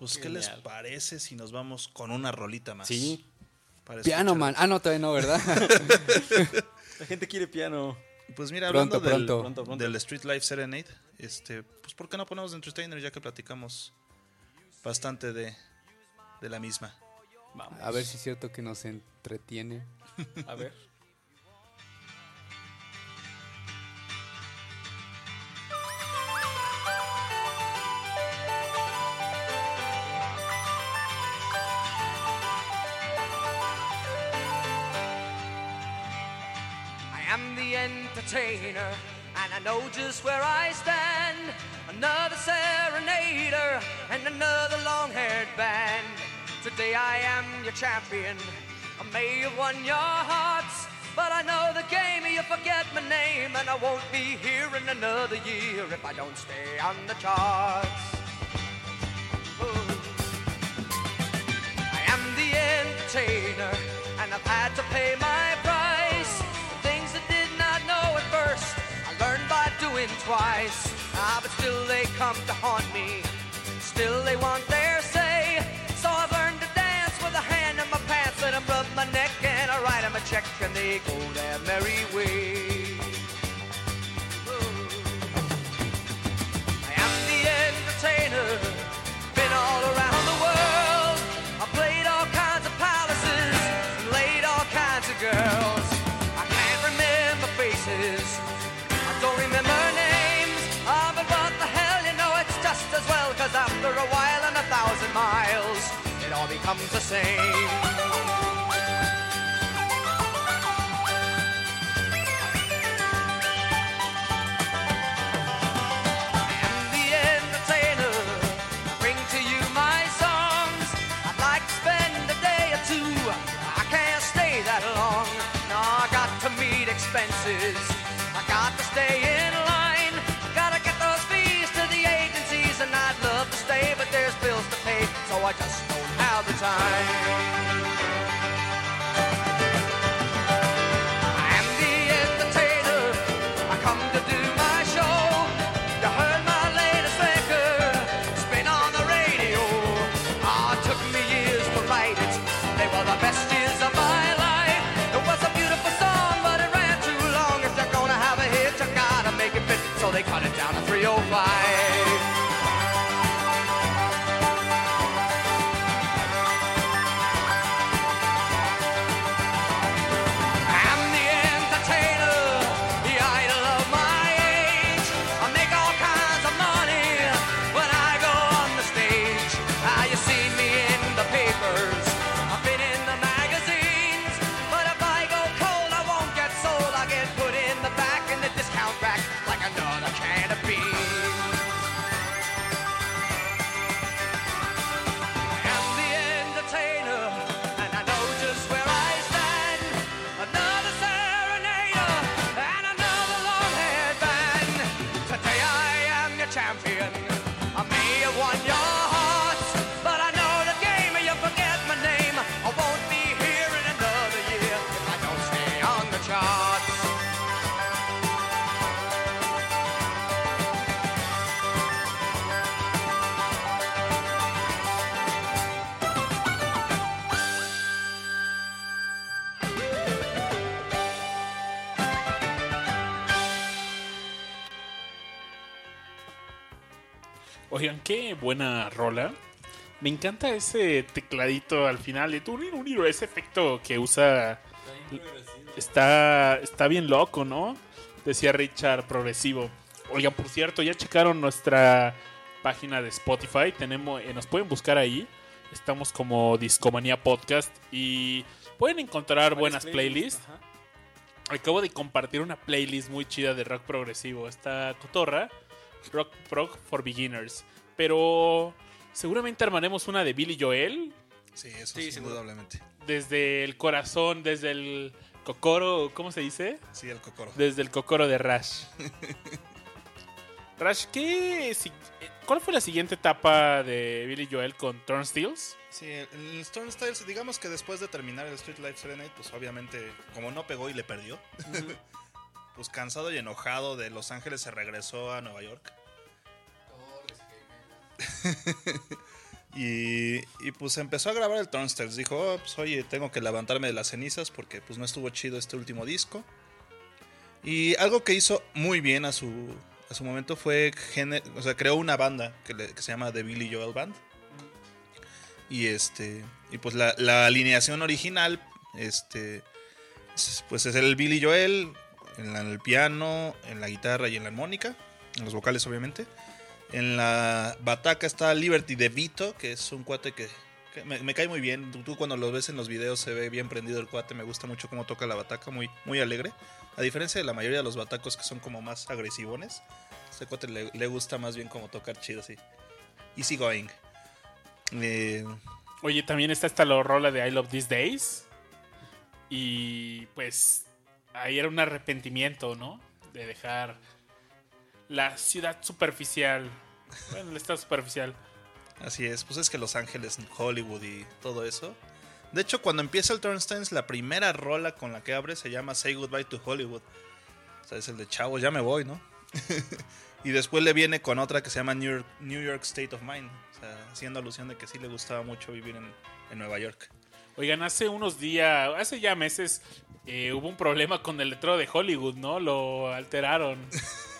Pues, ¿qué les parece si nos vamos con una rolita más? Sí. Para Piano escuchar. Man. Ah, no, todavía no, ¿verdad? La gente quiere piano. Pues mira, Pronto, hablando del, pronto. Pronto, pronto. del Street Life Serenade, este, pues ¿por qué no ponemos de Entertainer ya que platicamos bastante de, de la misma? Vamos. A ver si es cierto que nos entretiene. A ver. Entertainer, and I know just where I stand. Another serenader and another long haired band. Today I am your champion. I may have won your hearts, but I know the game. You forget my name, and I won't be here in another year if I don't stay on the charts. Ooh. I am the entertainer, and I've had to pay my twice. Ah, but still they come to haunt me. Still they want their say. So I've learned to dance with a hand in my pants, and I rub my neck and I write 'em a check, and they go their merry way. Ooh. I am the entertainer, becomes the same. Oigan, qué buena rola. Me encanta ese tecladito al final, de unir, ese efecto que usa. Está, está bien loco, ¿no? Decía Richard, progresivo. Oigan, por cierto, ya checaron nuestra página de Spotify. Tenemos, eh, nos pueden buscar ahí. Estamos como Discomanía Podcast y pueden encontrar buenas playlists. Ajá. Acabo de compartir una playlist muy chida de rock progresivo. Esta cotorra, Rock Prog for Beginners. Pero seguramente armaremos una de Billy Joel. Sí, eso Sí, indudablemente. Desde el corazón, desde el cocoro, ¿cómo se dice? Sí, el cocoro. Desde el cocoro de Rush. Rush, ¿qué? si- ¿Cuál fue la siguiente etapa de Billy Joel con Turnstiles? Sí, el Stone Styles, digamos que después de terminar el Street Life Serenade, pues obviamente, como no pegó y le perdió, pues cansado y enojado de Los Ángeles se regresó a Nueva York. y, y, pues empezó a grabar el Turnstiles. Dijo, "Oh, pues oye, tengo que levantarme de las cenizas porque pues no estuvo chido este último disco. Y algo que hizo muy bien a su, a su momento fue, o sea, creó una banda que, que se llama The Billy Joel Band. Y este. Y pues la, la alineación original. Este. es- Pues es el Billy Joel. En, la- el piano, en la guitarra y en la armónica. En los vocales, obviamente. En la bataca está Liberty de Vito, que es un cuate que, me, cae muy bien. Tú, cuando lo ves en los videos se ve bien prendido el cuate. Me gusta mucho cómo toca la bataca, muy, muy alegre. A diferencia de la mayoría de los batacos que son como más agresivones. Este cuate le, gusta más bien como tocar chido así. Easy going. Eh, Oye, también está esta rola de I Love These Days. Y pues ahí era un arrepentimiento, ¿no? De dejar la ciudad superficial. Bueno, el estado superficial. Así es, pues es que Los Ángeles, Hollywood y todo eso. De hecho, cuando empieza el Turnstiles, la primera rola con la que abre se llama Say Goodbye to Hollywood. O sea, es el de chavo, ya me voy, ¿no? y después le viene con otra que se llama New York, State of Mind. O sea, haciendo alusión de que sí le gustaba mucho vivir en Nueva York. Oigan, hace unos días, hace ya meses, eh, hubo un problema con el letrero de Hollywood, ¿no? Lo alteraron.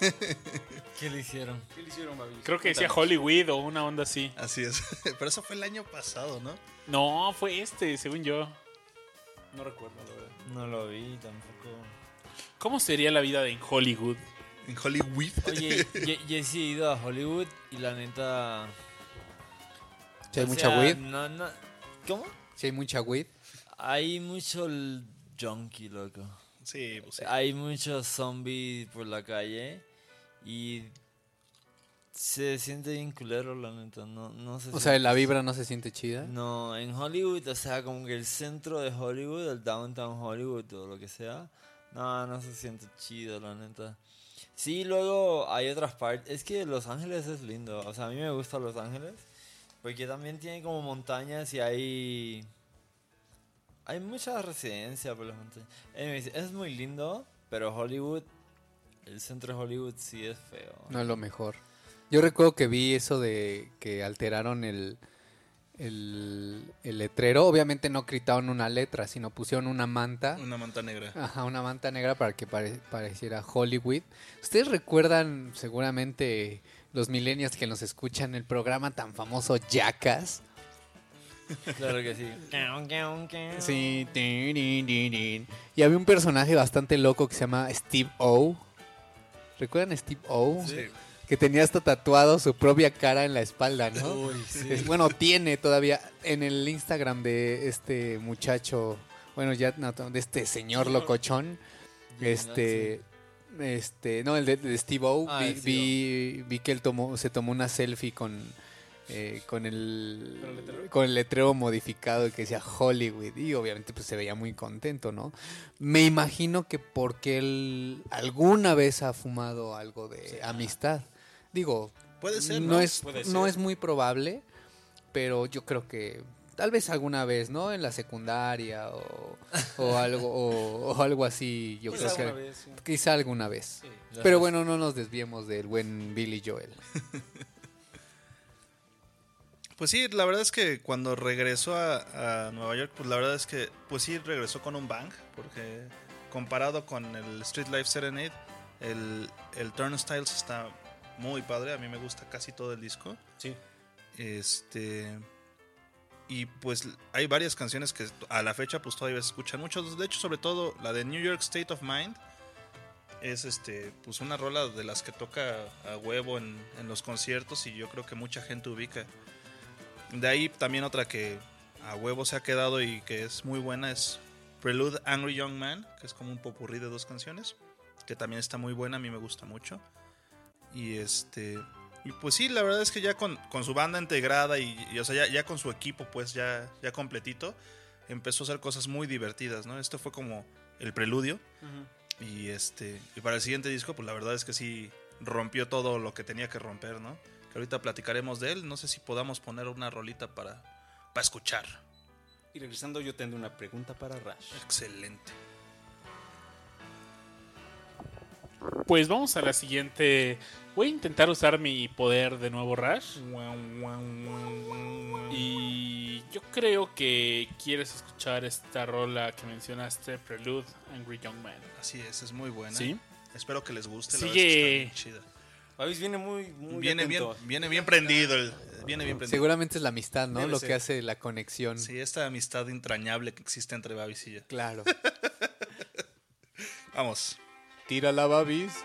¿Qué le hicieron? ¿Qué le hicieron, Babi? Creo que decía. Hollywood o una onda así. Así es. Pero eso fue el año pasado, ¿no? No, fue este, según yo. No recuerdo, la verdad. No lo vi tampoco. ¿Cómo sería la vida de en Hollywood? En Hollywood. Oye, yo, yo sí he ido a Hollywood y la neta. Hay o mucha sea, weed. no- no- ¿Cómo? Si hay mucha weed. Hay mucho junkie, loco. sí, pues sí. Hay muchos zombies por la calle y se siente bien culero, la neta. No, no se O siente- sea, la vibra no se siente chida. No, en Hollywood, o sea, como que el centro de Hollywood, el downtown Hollywood o lo que sea, no, no se siente chido, la neta. Sí, luego hay otras partes. Es que Los Ángeles es lindo. O sea, a mí me gusta Los Ángeles. Porque también tiene como montañas y hay. Hay mucha residencia por las montañas. Anyways, es muy lindo, pero Hollywood. El centro de Hollywood sí es feo. No es lo mejor. Yo recuerdo que vi eso de que alteraron el, el, el letrero. Obviamente no quitaron una letra, sino pusieron una manta. Una manta negra. Ajá, una manta negra para que pare- pareciera Hollywood. Ustedes recuerdan seguramente los millennials que nos escuchan el programa tan famoso Jackass. Claro que sí. Sí. tin, tin, tin, tin. Y había un personaje bastante loco que se llama Steve O. ¿Recuerdan a Steve O? Sí. Que tenía hasta tatuado su propia cara en la espalda, ¿no? Uy, sí. Es- bueno, tiene todavía en el Instagram de este muchacho, bueno, ya no, de este señor locochón, este, este, no, el de, de Steve O, Ah, vi, vi, vi que él tomó, se tomó una selfie con, eh, con el, ¿Con el letrero? con el letrero modificado que decía Hollywood y obviamente pues se veía muy contento, ¿no? Me imagino que porque él alguna vez ha fumado algo de amistad. Digo, Puede ser, no, ¿no? es Puede no ser. es muy probable, pero yo creo que tal vez alguna vez, ¿no? En la secundaria o, o algo o, o algo así, yo Quizá creo que una vez, sí. quizá alguna vez. Sí. Pero bueno, no nos desviemos del buen Billy Joel. Pues sí, la verdad es que cuando regresó a, a Nueva York, pues la verdad es que, pues sí, regresó con un bang, porque comparado con el Street Life Serenade, el, el Turnstiles está muy padre, a mí me gusta casi todo el disco. Sí. Este. Y pues hay varias canciones que a la fecha pues todavía se escuchan mucho. De hecho, sobre todo la de New York State of Mind. Es este, pues una rola de las que toca a huevo en, en los conciertos y yo creo que mucha gente ubica. De ahí también otra que a huevo se ha quedado y que es muy buena es Prelude Angry Young Man, que es como un popurrí de dos canciones, que también está muy buena, a mí me gusta mucho. Y este. Y pues sí, la verdad es que ya con, con su banda integrada y, y, o sea, ya, ya con su equipo, pues ya, ya completito, empezó a hacer cosas muy divertidas, ¿no? Esto fue como el preludio. Y este. Y para el siguiente disco, pues la verdad es que sí rompió todo lo que tenía que romper, ¿no? Que ahorita platicaremos de él. No sé si podamos poner una rolita para, para escuchar. Y regresando, yo tengo una pregunta para Rash. Excelente. Pues vamos a la siguiente. Voy a intentar usar mi poder de nuevo, Rash. Y yo creo que quieres escuchar esta rola que mencionaste, Prelude, Angry Young Man. Así es, es muy buena. Sí. Espero que les guste. Sigue- La bien chida. Babis viene muy, muy Viene bien, viene bien prendido. el- viene bien prendido. Seguramente es la amistad, ¿no? Debe Lo ser. que hace la conexión. Sí, esta amistad entrañable que existe entre Babis y yo. Claro. Vamos. Tira la babis.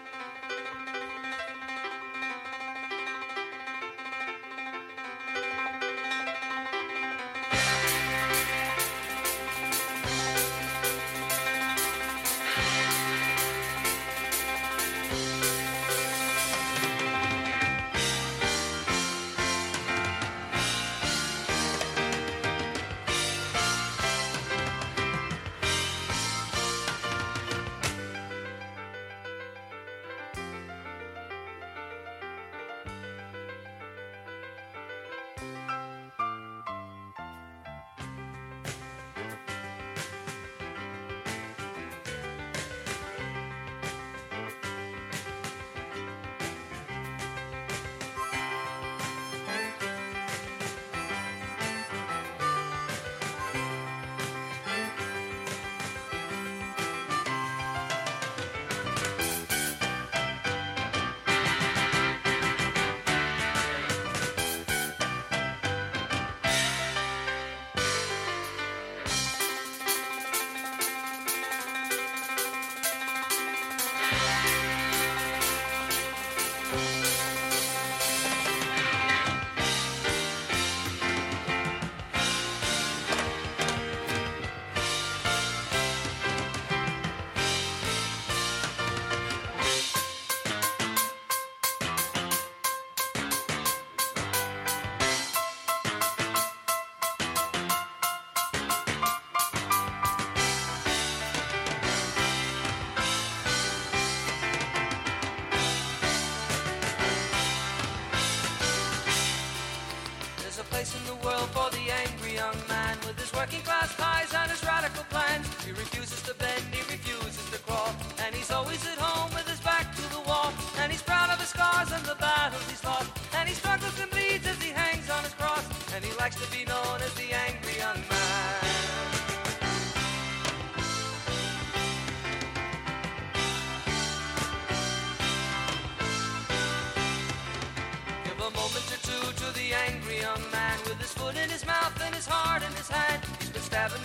Place in the world for the angry young man with his working class ties and his radical plans. He refuses to bend, he refuses to crawl, and he's always at home with his back to the wall. And he's proud of his scars and the battles he's lost, and he struggles and bleeds as he hangs on his cross, and he likes to be known as the angry young man.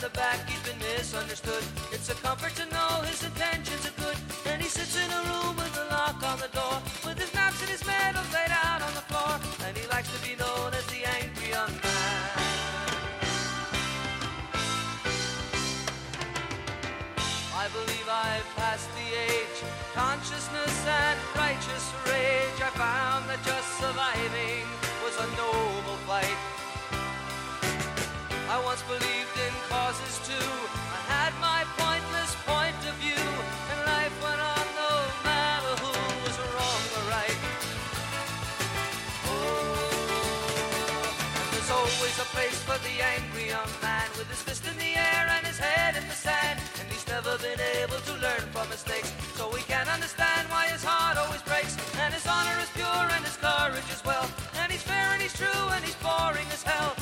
The back, he's been misunderstood. It's a comfort to know his intentions are good. And he sits in a room with a lock on the door, with his maps and his medals laid out on the floor. And he likes to be known as the angry young man. I believe I've passed the age, consciousness and righteous rage. I found that just surviving was a noble fight. I once believed for the angry young man with his fist in the air and his head in the sand. And he's never been able to learn from mistakes, so we can understand why his heart always breaks. And his honor is pure and his courage is well. And he's fair and he's true and he's boring as he'll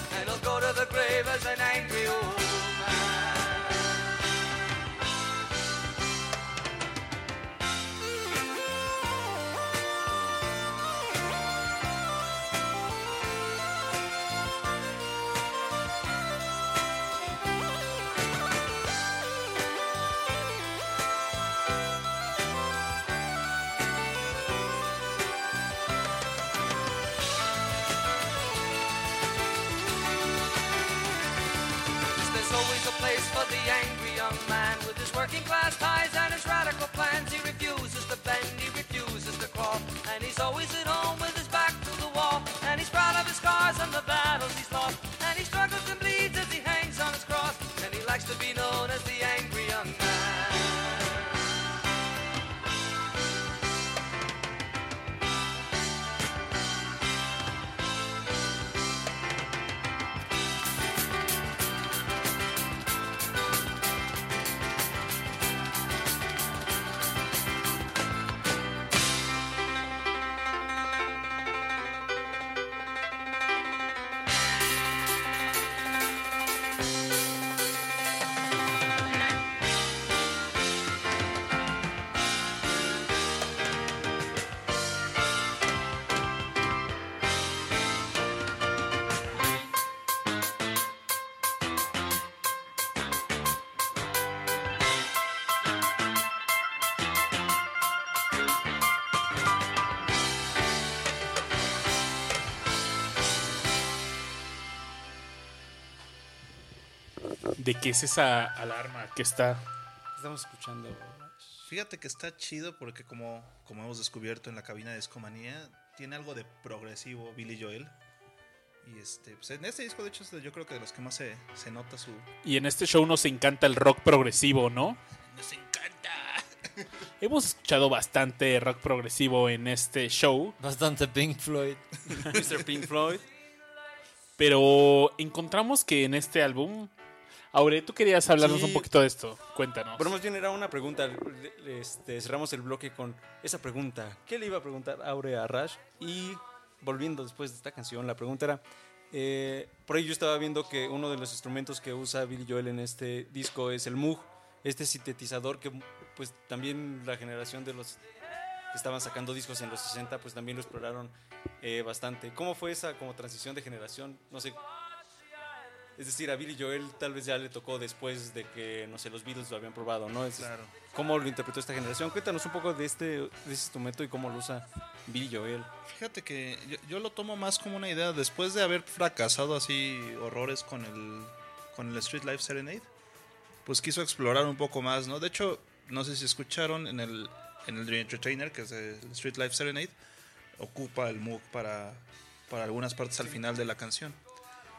the battles he's lost, ¿De qué es esa alarma que está? Estamos escuchando. Fíjate que está chido porque como, como hemos descubierto en la cabina de Discomanía, tiene algo de progresivo Billy Joel. Y este, pues en este disco, de hecho, yo creo que de los que más se, se nota su... Y en este show nos encanta el rock progresivo, ¿no? ¡Nos encanta! Hemos escuchado bastante rock progresivo en este show, Bastante Pink Floyd. Mr. Pink Floyd. pero encontramos que en este álbum... Aure, tú querías hablarnos Sí. un poquito de esto. Cuéntanos. Pero más bien era una pregunta. Este, cerramos el bloque con esa pregunta. ¿Qué le iba a preguntar Aure a Rash? Y volviendo después de esta canción, la pregunta era. eh, por ahí yo estaba viendo que uno de los instrumentos que usa Billy Joel en este disco es el Moog, este sintetizador que pues también la generación de los que estaban sacando discos en los 60 pues también lo exploraron eh, bastante. ¿Cómo fue esa como transición de generación? No sé, es decir, a Billy Joel tal vez ya le tocó después de que, no sé, los Beatles lo habían probado, ¿no? Es- Claro. ¿Cómo lo interpretó esta generación? Cuéntanos un poco de este, de este instrumento y cómo lo usa Billy Joel. Fíjate que yo, yo lo tomo más como una idea después de haber fracasado así horrores con el con el Street Life Serenade, pues quiso explorar un poco más, ¿no? De hecho, no sé si escucharon en el en el Dream Entertainer, que es el Street Life Serenade, ocupa el Moog para para algunas partes al final de la canción.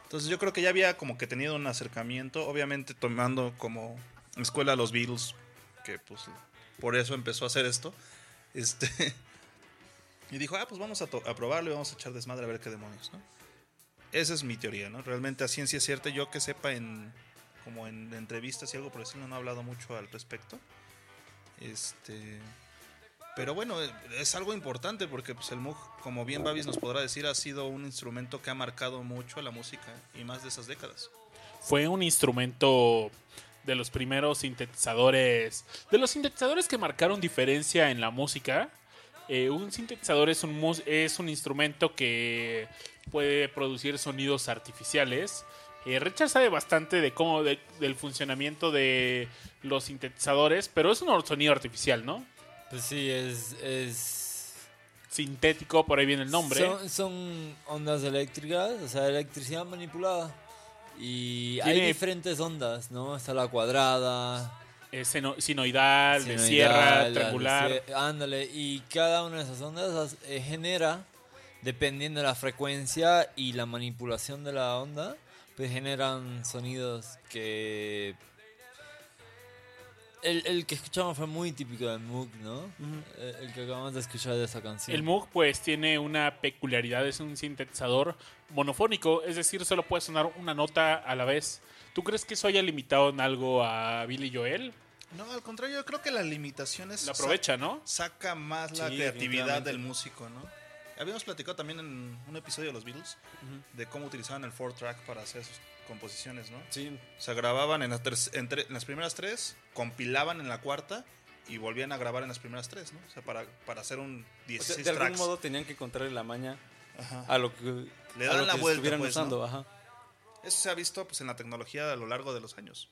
Entonces yo creo que ya había como que tenido un acercamiento, obviamente tomando como escuela a los Beatles, que pues por eso empezó a hacer esto. Este Y dijo, ah, pues vamos a, a probarlo y vamos a echar desmadre a ver qué demonios, ¿no? Esa es mi teoría, ¿no? Realmente a ciencia cierta, yo que sepa en como en entrevistas y algo por decirlo, no he hablado mucho al respecto. Este... Pero bueno, es algo importante porque pues, el Moog, como bien Babis nos podrá decir, ha sido un instrumento que ha marcado mucho a la música y más de esas décadas. Fue un instrumento de los primeros sintetizadores, de los sintetizadores que marcaron diferencia en la música. Eh, un sintetizador es un, es un instrumento que puede producir sonidos artificiales. Eh, Richard sabe bastante de cómo de- del funcionamiento de los sintetizadores, pero es un sonido artificial, ¿no? Pues sí, es. es Sintético, por ahí viene el nombre. Son, son ondas eléctricas, o sea, electricidad manipulada. Y hay diferentes ondas, ¿no? Está la cuadrada, Es seno- sinoidal, de sinoidal, sierra, la triangular. de Ándale, y cada una de esas ondas as- eh, genera, dependiendo de la frecuencia y la manipulación de la onda, pues generan sonidos que... El, el que escuchamos fue muy típico del Moog, ¿no? el, el que acabamos de escuchar de esa canción. El Moog pues tiene una peculiaridad, es un sintetizador monofónico, es decir, solo puede sonar una nota a la vez. ¿Tú crees que eso haya limitado en algo a Billy Joel? No, al contrario, yo creo que las limitaciones Lo aprovecha, ¿no? saca más la Sí, creatividad del músico, ¿no? Habíamos platicado también en un episodio de los Beatles de cómo utilizaban el four track para hacer sus composiciones, ¿no? Sí, O sea, grababan en las, tres- en las primeras tres, compilaban en la cuarta y volvían a grabar en las primeras tres, ¿no? O sea, para, para hacer un o 16 sea, de algún modo tenían que encontrarle la maña Ajá. a lo que, Le a dan lo la que vuelta, estuvieran pues, usando. ¿no? Ajá. Eso se ha visto pues, en la tecnología a lo largo de los años.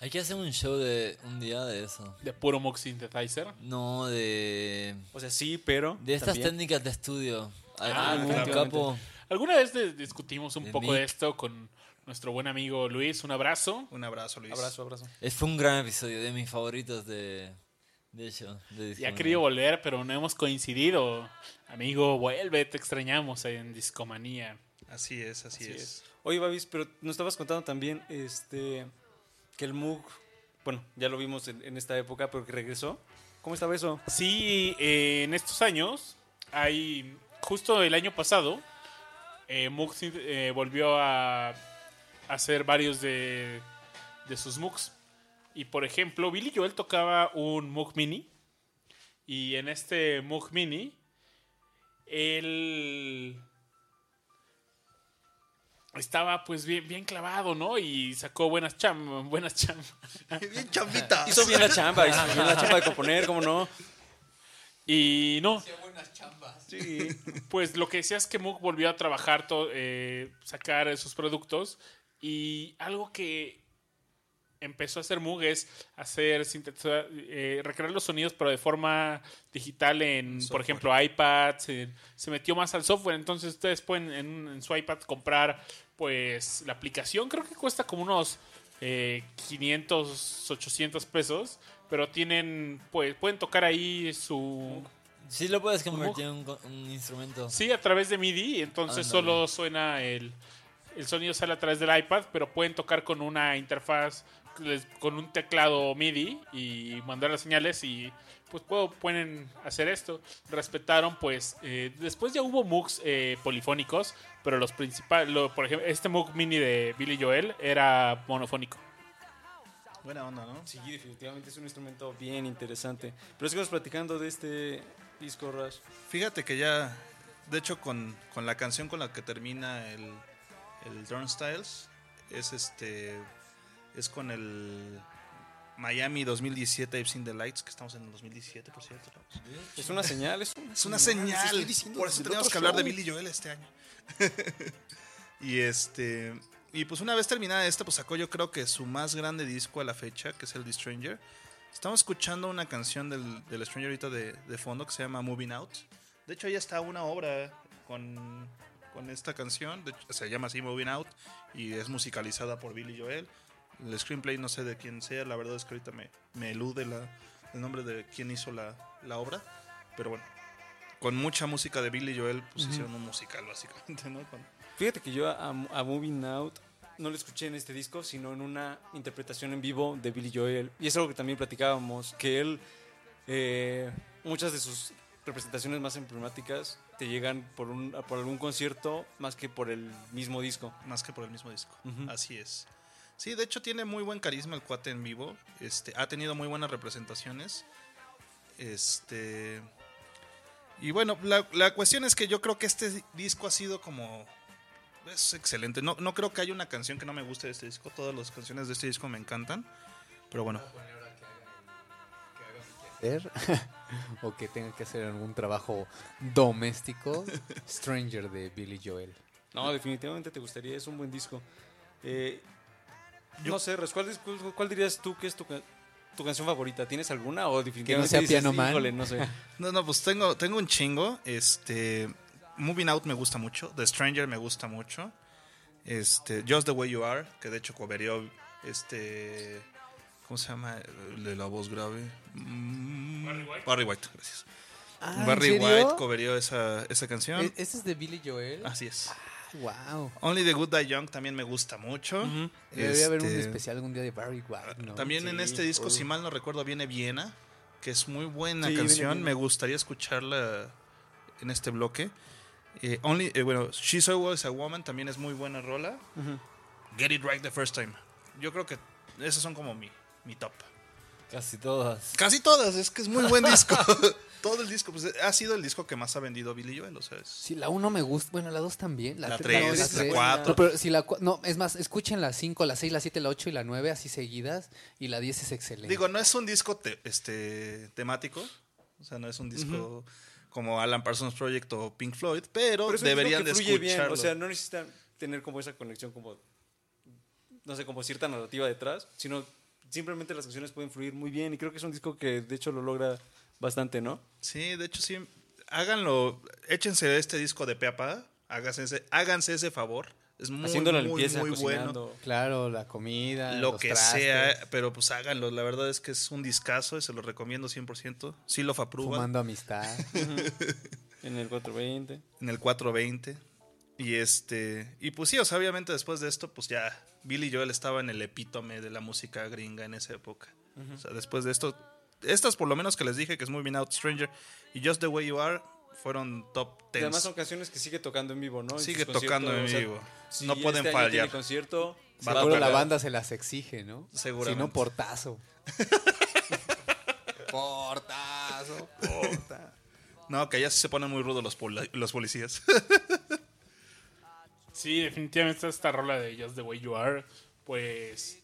Hay que hacer un show de un día de eso. De puro Moog Synthesizer. No, de... O sea, sí, pero. De estas también- técnicas de estudio. Ah, claro. capo. Alguna vez discutimos un De poco de esto con nuestro buen amigo Luis. Un abrazo. Un abrazo, Luis. Abrazo, abrazo. Es- Fue un gran episodio, de mis favoritos de, de hecho. De Ya querido volver, pero no hemos coincidido. Amigo, vuelve, te extrañamos en Discomanía. Así es, así, Así es. es. Oye, Babis, pero nos estabas contando también este que el Moog, bueno, ya lo vimos en, en esta época, pero que regresó. ¿Cómo estaba eso? Sí, eh, en estos años, hay justo el año pasado, eh, eh, volvió a hacer varios de, de sus Moogs. Y por ejemplo, Billy Joel tocaba un Moog Mini. Y en este Moog Mini, él estaba pues bien, bien clavado, ¿no? Y sacó buenas cham, buenas cham. Bien chambita. Hizo bien la chamba, hizo bien la chamba de componer, ¿cómo no? Y no. Pues lo que decía es que Moog volvió a trabajar, to- eh, sacar sus productos. Y algo que empezó a hacer Moog es hacer sintetizar, eh, recrear los sonidos, pero de forma digital en, por ejemplo, iPads. se metió más al software. Entonces ustedes pueden en, en su iPad comprar pues la aplicación. Creo que cuesta como unos eh, 500, 800 pesos. Pero tienen, pues, pueden tocar ahí su, Sí lo puedes convertir en un, instrumento. Sí, a través de MIDI, entonces solo suena el, el sonido sale a través del iPad, pero pueden tocar con una interfaz, con un teclado MIDI y mandar las señales y pues puedo- pueden hacer esto. Respetaron pues, eh, después ya hubo MOOCs eh, polifónicos, pero los principales, por ejemplo, este MOOC mini de Billy Joel era monofónico. Buena onda, ¿no? Sí, definitivamente es un instrumento bien interesante. Pero sigamos platicando de este disco Rush. Fíjate que ya, de hecho, con, con la canción con la que termina el, el Drum Styles, es este. Es con el Miami 2017 I've Seen the Lights, que estamos en el 2017, por cierto. Es una señal, es una, Es una señal. Por eso otro que hablar de. Billy Joel este año. y este. Y pues una vez terminada esta, pues sacó yo creo que su más grande disco a la fecha, que es el The Stranger. Estamos escuchando una canción del, del Stranger ahorita de, de fondo que se llama Moving Out. De hecho, ahí está una obra con, con esta canción. de hecho, se llama así Moving Out y es musicalizada por Billy Joel. El screenplay no sé de quién sea, la verdad es que ahorita me, me elude la, el nombre de quién hizo la, la obra. Pero bueno, con mucha música de Billy Joel, pues hicieron un musical básicamente, ¿no? Con- Fíjate que yo a, a Moving Out no lo escuché en este disco, sino en una interpretación en vivo de Billy Joel. Y es algo que también platicábamos, que él, eh, muchas de sus representaciones más emblemáticas te llegan por, un, por algún concierto más que por el mismo disco. más que por el mismo disco. Así es. Sí, de hecho tiene muy buen carisma el cuate en vivo. Este, ha tenido muy buenas representaciones. Este. Y bueno, la, la cuestión es que yo creo que este disco ha sido como. Es excelente. No, no creo que haya una canción que no me guste de este disco. Todas las canciones de este disco me encantan. Pero bueno, hacer o que tenga que hacer algún trabajo doméstico. Stranger de Billy Joel. No, definitivamente te gustaría, es un buen disco. Eh, no sé, Res, ¿cuál, cuál- dirías tú que es tu, tu canción favorita? ¿Tienes alguna o definitivamente sea dices, Piano Man? "Híjole, no sé. No, no, pues tengo, tengo un chingo. Este. Moving Out me gusta mucho. The Stranger me gusta mucho. Este. Just the Way You Are, que de hecho coverió este. ¿Cómo se llama? El de la voz grave. Mm, Barry White. Barry White, gracias. Ah, ¿en Barry serio? White coverió esa, esa canción. ¿E- ¿Ese es de Billy Joel? Así es. wow. Only the Good Die Young también me gusta mucho. Debería haber un Este, especial algún día de Barry White, ¿no? También en este disco, por- si mal no recuerdo, viene Viena, que es muy buena Sí, viene canción. Me gustaría escucharla en este bloque. Eh, only, eh, bueno, She's Always a Woman también es muy buena rola. Get It Right the First Time. Yo creo que esos son como mi, mi top. Casi todas. Casi todas, es que es muy buen disco. Todo el disco, pues ha sido el disco que más ha vendido Billy Joel, o sea, es- Sí, la 1 me gusta. Bueno, la 2 también. La tre- tres, no, la tres. cuatro. No, pero si la no, es más, escuchen la 5, la 6, la 7, la 8 y la 9 así seguidas. Y la 10 es excelente. Digo, no es un disco te- este, temático, o sea, no es un disco como Alan Parsons Project o Pink Floyd, pero, Pero deberían de fluye bien, escucharlo. O sea, no necesitan tener como esa conexión como, no sé, como cierta narrativa detrás, sino simplemente las canciones pueden fluir muy bien y creo que es un disco que de hecho lo logra bastante, ¿no? Sí, de hecho sí. Háganlo, échense este disco de pe a pa, háganse ese, háganse ese favor Es muy, Haciendo la muy, limpieza, muy bueno. cocinando. Claro, la comida, Lo los que trastes, sea, pero pues háganlo. La verdad es que es un discazo y se lo recomiendo 100%. Sí lo aprueba fumando amistad. En el 420. en el 420. Y este. Y pues sí, o sea, obviamente después de esto, pues ya Billy Joel estaba en el epítome de la música gringa en esa época. O sea, después de esto. Estas por lo menos que les dije, que es Moving Out Stranger y Just the Way You Are, fueron top Y 10. además son canciones que sigue tocando en vivo, ¿no? Sigue tocando en vivo. si No pueden este fallar. tiene concierto. Seguro la banda se las exige, ¿no? Seguramente. Si no, portazo. portazo. No, que ya sí se ponen muy rudos los, poli- los policías. Sí, definitivamente esta rola de Just the Way You Are, pues.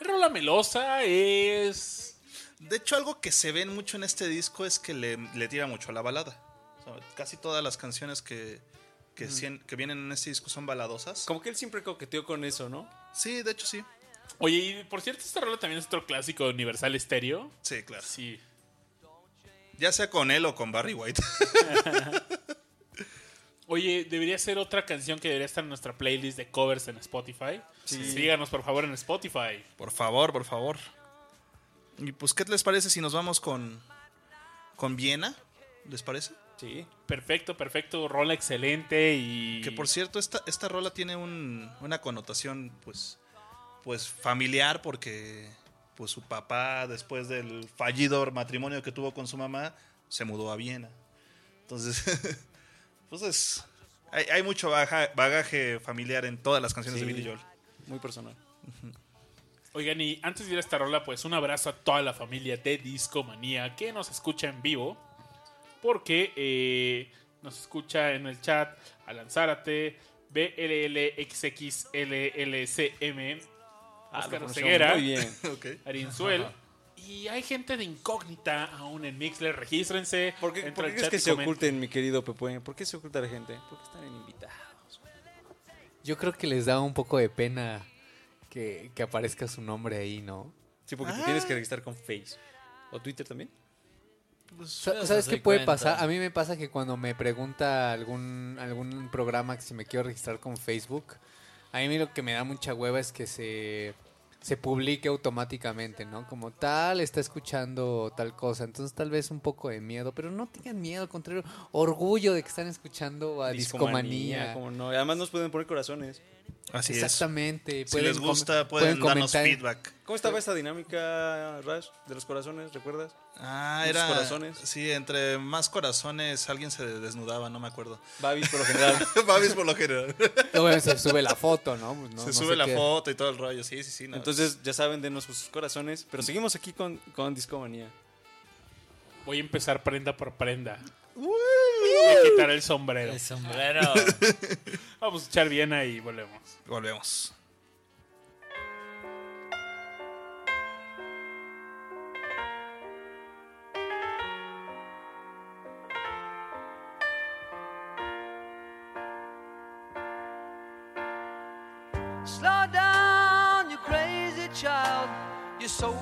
Es rola melosa, es. De hecho, algo que se ven mucho en este disco es que le, le tira mucho a la balada. O sea, casi todas las canciones que, que, cien- que vienen en este disco son baladosas. Como que él siempre coqueteó con eso, ¿no? Sí, de hecho sí. Oye, y por cierto, esta rola también es otro clásico de Universal Stereo. Sí, claro. Sí. Ya sea con él o con Barry White. Oye, debería ser otra canción que debería estar en nuestra playlist de covers en Spotify. Síganos, por favor, en Spotify. por favor, por favor. Y pues, ¿qué les parece si nos vamos con, con Viena? ¿Les parece? Sí. Perfecto, perfecto. Rola excelente y. Que por cierto, esta, esta rola tiene un- una connotación, pues, pues familiar, porque pues su papá, después del fallido matrimonio que tuvo con su mamá, se mudó a Viena. Entonces, pues es, hay, hay mucho baja- bagaje familiar en todas las canciones de. Billy Joel. Muy personal. Oigan, y antes de ir a esta rola, pues un abrazo a toda la familia de Discomanía que nos escucha en vivo. Porque eh, nos escucha en el chat Alan Zárate, BLLXXLLCM, Ah, Oscar lo Ceguera. Arienzuel. Y hay gente de incógnita aún en Mixler. Regístrense. ¿Por qué, por qué crees que se comenten. oculten, mi querido Pepue? ¿Por qué se oculta la gente? Porque están en invitados. Yo creo que les da un poco de pena que, que aparezca su nombre ahí, ¿no? Sí, porque te tienes que registrar con Face. ¿O Twitter también? Eso ¿Sabes qué puede cuenta. pasar? A mí me pasa que cuando me pregunta algún, algún programa que si me quiero registrar con Facebook, a mí lo que me da mucha hueva es que se, se publique automáticamente, ¿no? Como tal, está escuchando tal cosa. Entonces tal vez un poco de miedo, pero no tengan miedo, al contrario, orgullo de que están escuchando a Discomanía. como no. Además nos pueden poner corazones. Así es. Exactamente. Si les gusta, pueden, darnos comentar. feedback. ¿Cómo estaba esta dinámica, Rash, de los corazones? ¿Recuerdas? Ah, Muchos era. corazones. Sí, entre más corazones alguien se desnudaba, no me acuerdo. Babis, por lo general. Babis por lo general. Se sube la foto, ¿no? Pues no- se no sube la qué- foto y todo el rollo. Sí, sí, sí. no. Entonces, ya saben, denos sus corazones. Pero seguimos aquí con, con Discomanía. Voy a empezar prenda por prenda. Voy a quitar el sombrero. El sombrero. Vamos a echar bien ahí y volvemos. volvemos. Slow down, you crazy child. You're so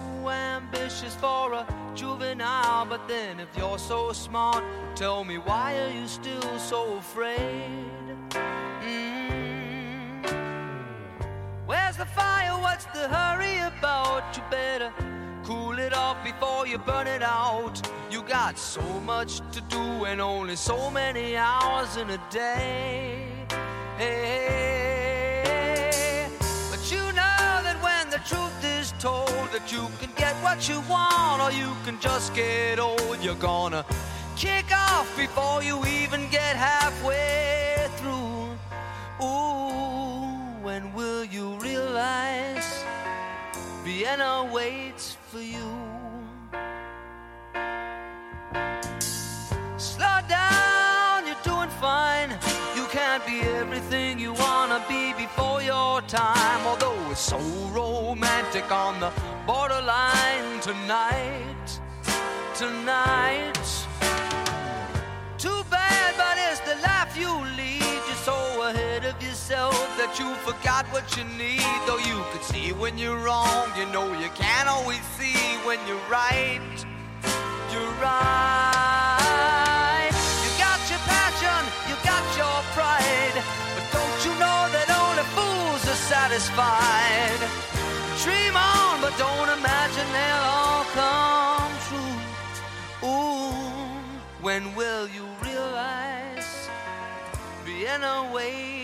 for a juvenile, but then if you're so smart, tell me why are you still so afraid? Mm. Where's the fire? What's the hurry about? You better cool it off before you burn it out. You got so much to do and only so many hours in a day. Hey, what you want or you can just get old, you're gonna kick off before you even get halfway through. Ooh, when will you realize Vienna waits for you? Slow down, you're doing fine. You can't be everything you wanna be before your time. Although it's so romantic on the borderline tonight. Tonight. Too bad, but it's the life you lead. You're so ahead of yourself that you forgot what you need. Though you could see when you're wrong, you know you can't always see when you're right. You're right. Satisfied. Dream on, but don't imagine they'll all come true. Ooh, when will you realize Vienna waits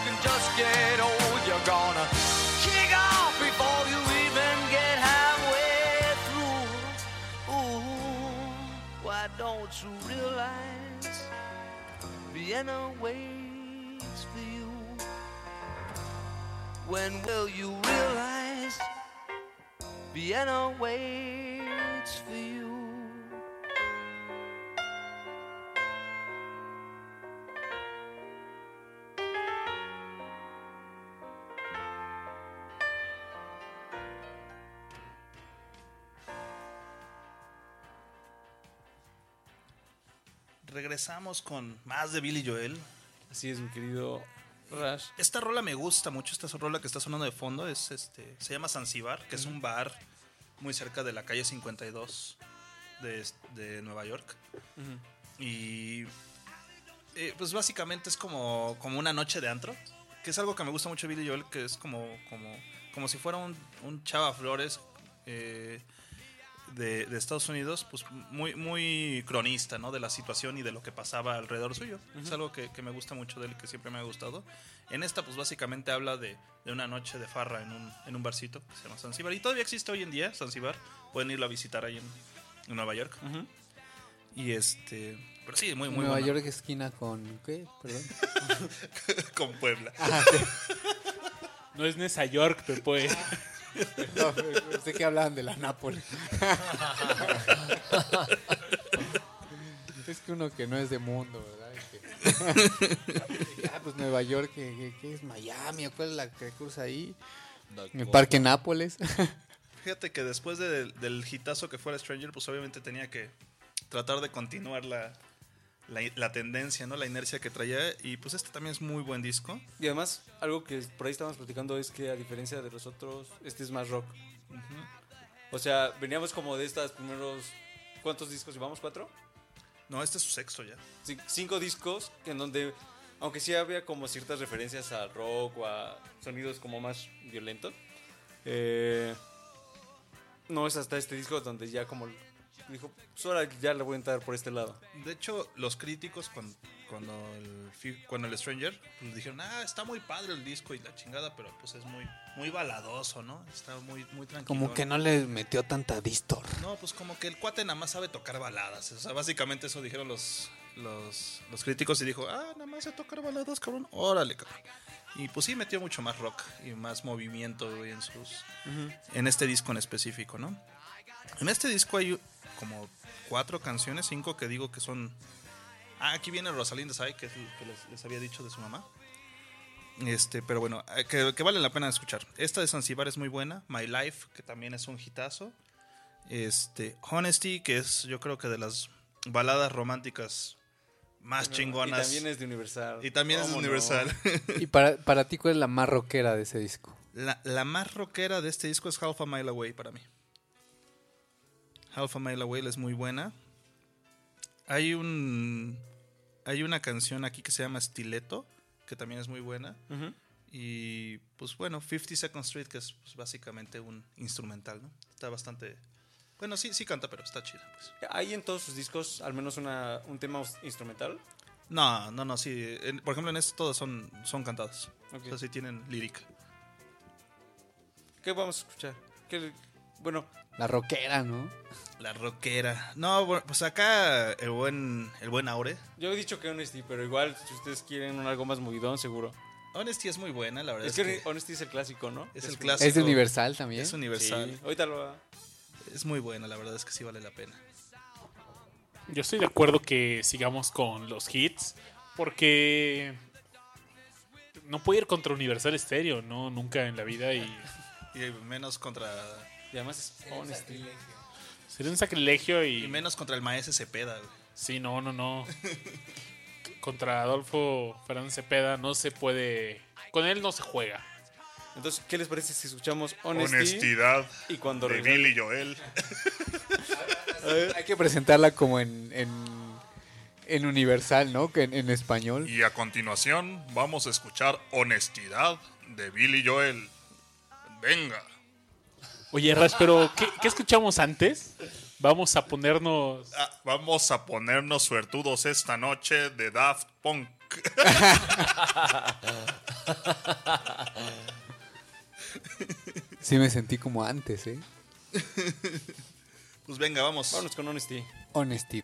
Vienna waits for you? When will you realize Vienna waits for you? Regresamos con más de Billy Joel. Así es, mi querido Rash. Esta rola me gusta mucho, esta rola que está sonando de fondo es este se llama Zanzibar, que es un bar muy cerca de la calle 52 de, de Nueva York. Y eh, pues básicamente es como, como una noche de antro, que es algo que me gusta mucho de Billy Joel, que es como, como, como si fuera un, un Chava Flores eh, de, de Estados Unidos, pues muy, muy cronista, ¿no? De la situación y de lo que pasaba alrededor suyo. Es algo que, que me gusta mucho de él y que siempre me ha gustado. En esta, pues básicamente habla de, de una noche de farra en un, en un barcito que se llama Zanzibar. Y todavía existe hoy en día Zanzibar. Pueden irlo a visitar ahí en, en Nueva York. Y este... Pero sí, muy, muy Nueva bueno. York esquina con... ¿Qué? Perdón. Con Puebla. No es Nesa York, pero pues. No, pensé que hablaban de la Nápoles. es que uno que no es de mundo, ¿verdad? Que- ah, pues Nueva York, ¿qué, qué- qué es Miami? ¿Cuál es la que cruza ahí? El Parque Nápoles. Fíjate que después de- del hitazo que fue el Stranger, pues obviamente tenía que tratar de continuar la, la, la tendencia, ¿no? La inercia que traía. Y pues este también es muy buen disco. Y además, algo que por ahí estábamos platicando es que a diferencia de los otros, este es más rock. O sea, veníamos como de estos primeros... ¿Cuántos discos llevamos? ¿Cuatro? No, este es su sexto ya. Cin- cinco discos en donde, aunque sí había como ciertas referencias al rock o a sonidos como más violentos, eh, no es hasta este disco donde ya como dijo, pues ahora ya le voy a entrar por este lado. De hecho, los críticos cuando, cuando, el, cuando el Stranger pues dijeron, ah, está muy padre el disco y la chingada, pero pues es muy, muy baladoso, ¿no? Está muy, muy tranquilo. Como que no le metió tanta distor. No, pues como que el cuate nada más sabe tocar baladas. O sea, básicamente eso dijeron los, los, los críticos y dijo, ah, nada más sé tocar baladas, cabrón. Órale, cabrón. Y pues sí metió mucho más rock y más movimiento en sus en este disco en específico, ¿no? En este disco hay como cuatro canciones, cinco que digo que son. Ah, aquí viene Rosalind Sai, que es el que les, les había dicho de su mamá. Este, pero bueno, eh, que, que vale la pena escuchar. Esta de Zanzibar es muy buena. My Life, que también es un hitazo. Este, Honesty, que es yo creo que de las baladas románticas más Y chingonas. también es de Universal. Y también es ¿Cómo no? Universal. ¿Y para, para ti cuál es la más rockera de ese disco? La, la más rockera de este disco es Half a Mile Away para mí. Half a Mile Away es muy buena. Hay un hay una canción aquí que se llama Stiletto, que también es muy buena. Y pues bueno, 50 Second Street, que es pues, básicamente un instrumental, ¿no? Está bastante... Bueno, sí, sí canta, pero está chida. Pues. ¿Hay en todos sus discos al menos una, un tema instrumental? No, no, no, sí. en- por ejemplo, en este todos son, son cantados. Ok. O sea, sí tienen lírica. ¿Qué vamos a escuchar? ¿Qué- Bueno, La rockera, ¿no? La rockera. No, bueno, pues acá el buen, el buen Aure. yo he dicho que Honesty, pero igual si ustedes quieren un algo más movidón, seguro. Honesty es muy buena, la verdad. Es que Honesty es el clásico, ¿no? Es el clásico. Es de Universal también. es universal. Sí, ahorita lo va. Es muy buena, la verdad es que sí vale la pena. Yo estoy de acuerdo que sigamos con los hits, porque no puede ir contra Universal Stereo, no, nunca en la vida y Y menos contra. Y además es Honesty. sería un sacrilegio Y y menos contra el maestro Cepeda, güey. sí, no, no, no. Contra Adolfo Fernández Cepeda no se puede, con él no se juega. Entonces, ¿qué les parece si escuchamos Honesty? Honestidad Y cuando de regrese- Billy Joel. Hay que presentarla como en, en, en Universal, ¿no? Que en, en español. Y a continuación vamos a escuchar Honestidad de Billy Joel. Venga. Oye, Rash, pero ¿qué, qué escuchamos antes? Vamos a ponernos... Ah, vamos a ponernos suertudos esta noche de Daft Punk. Sí me sentí como antes, ¿eh? Pues venga, vamos. Vámonos con Honesty. Honesty.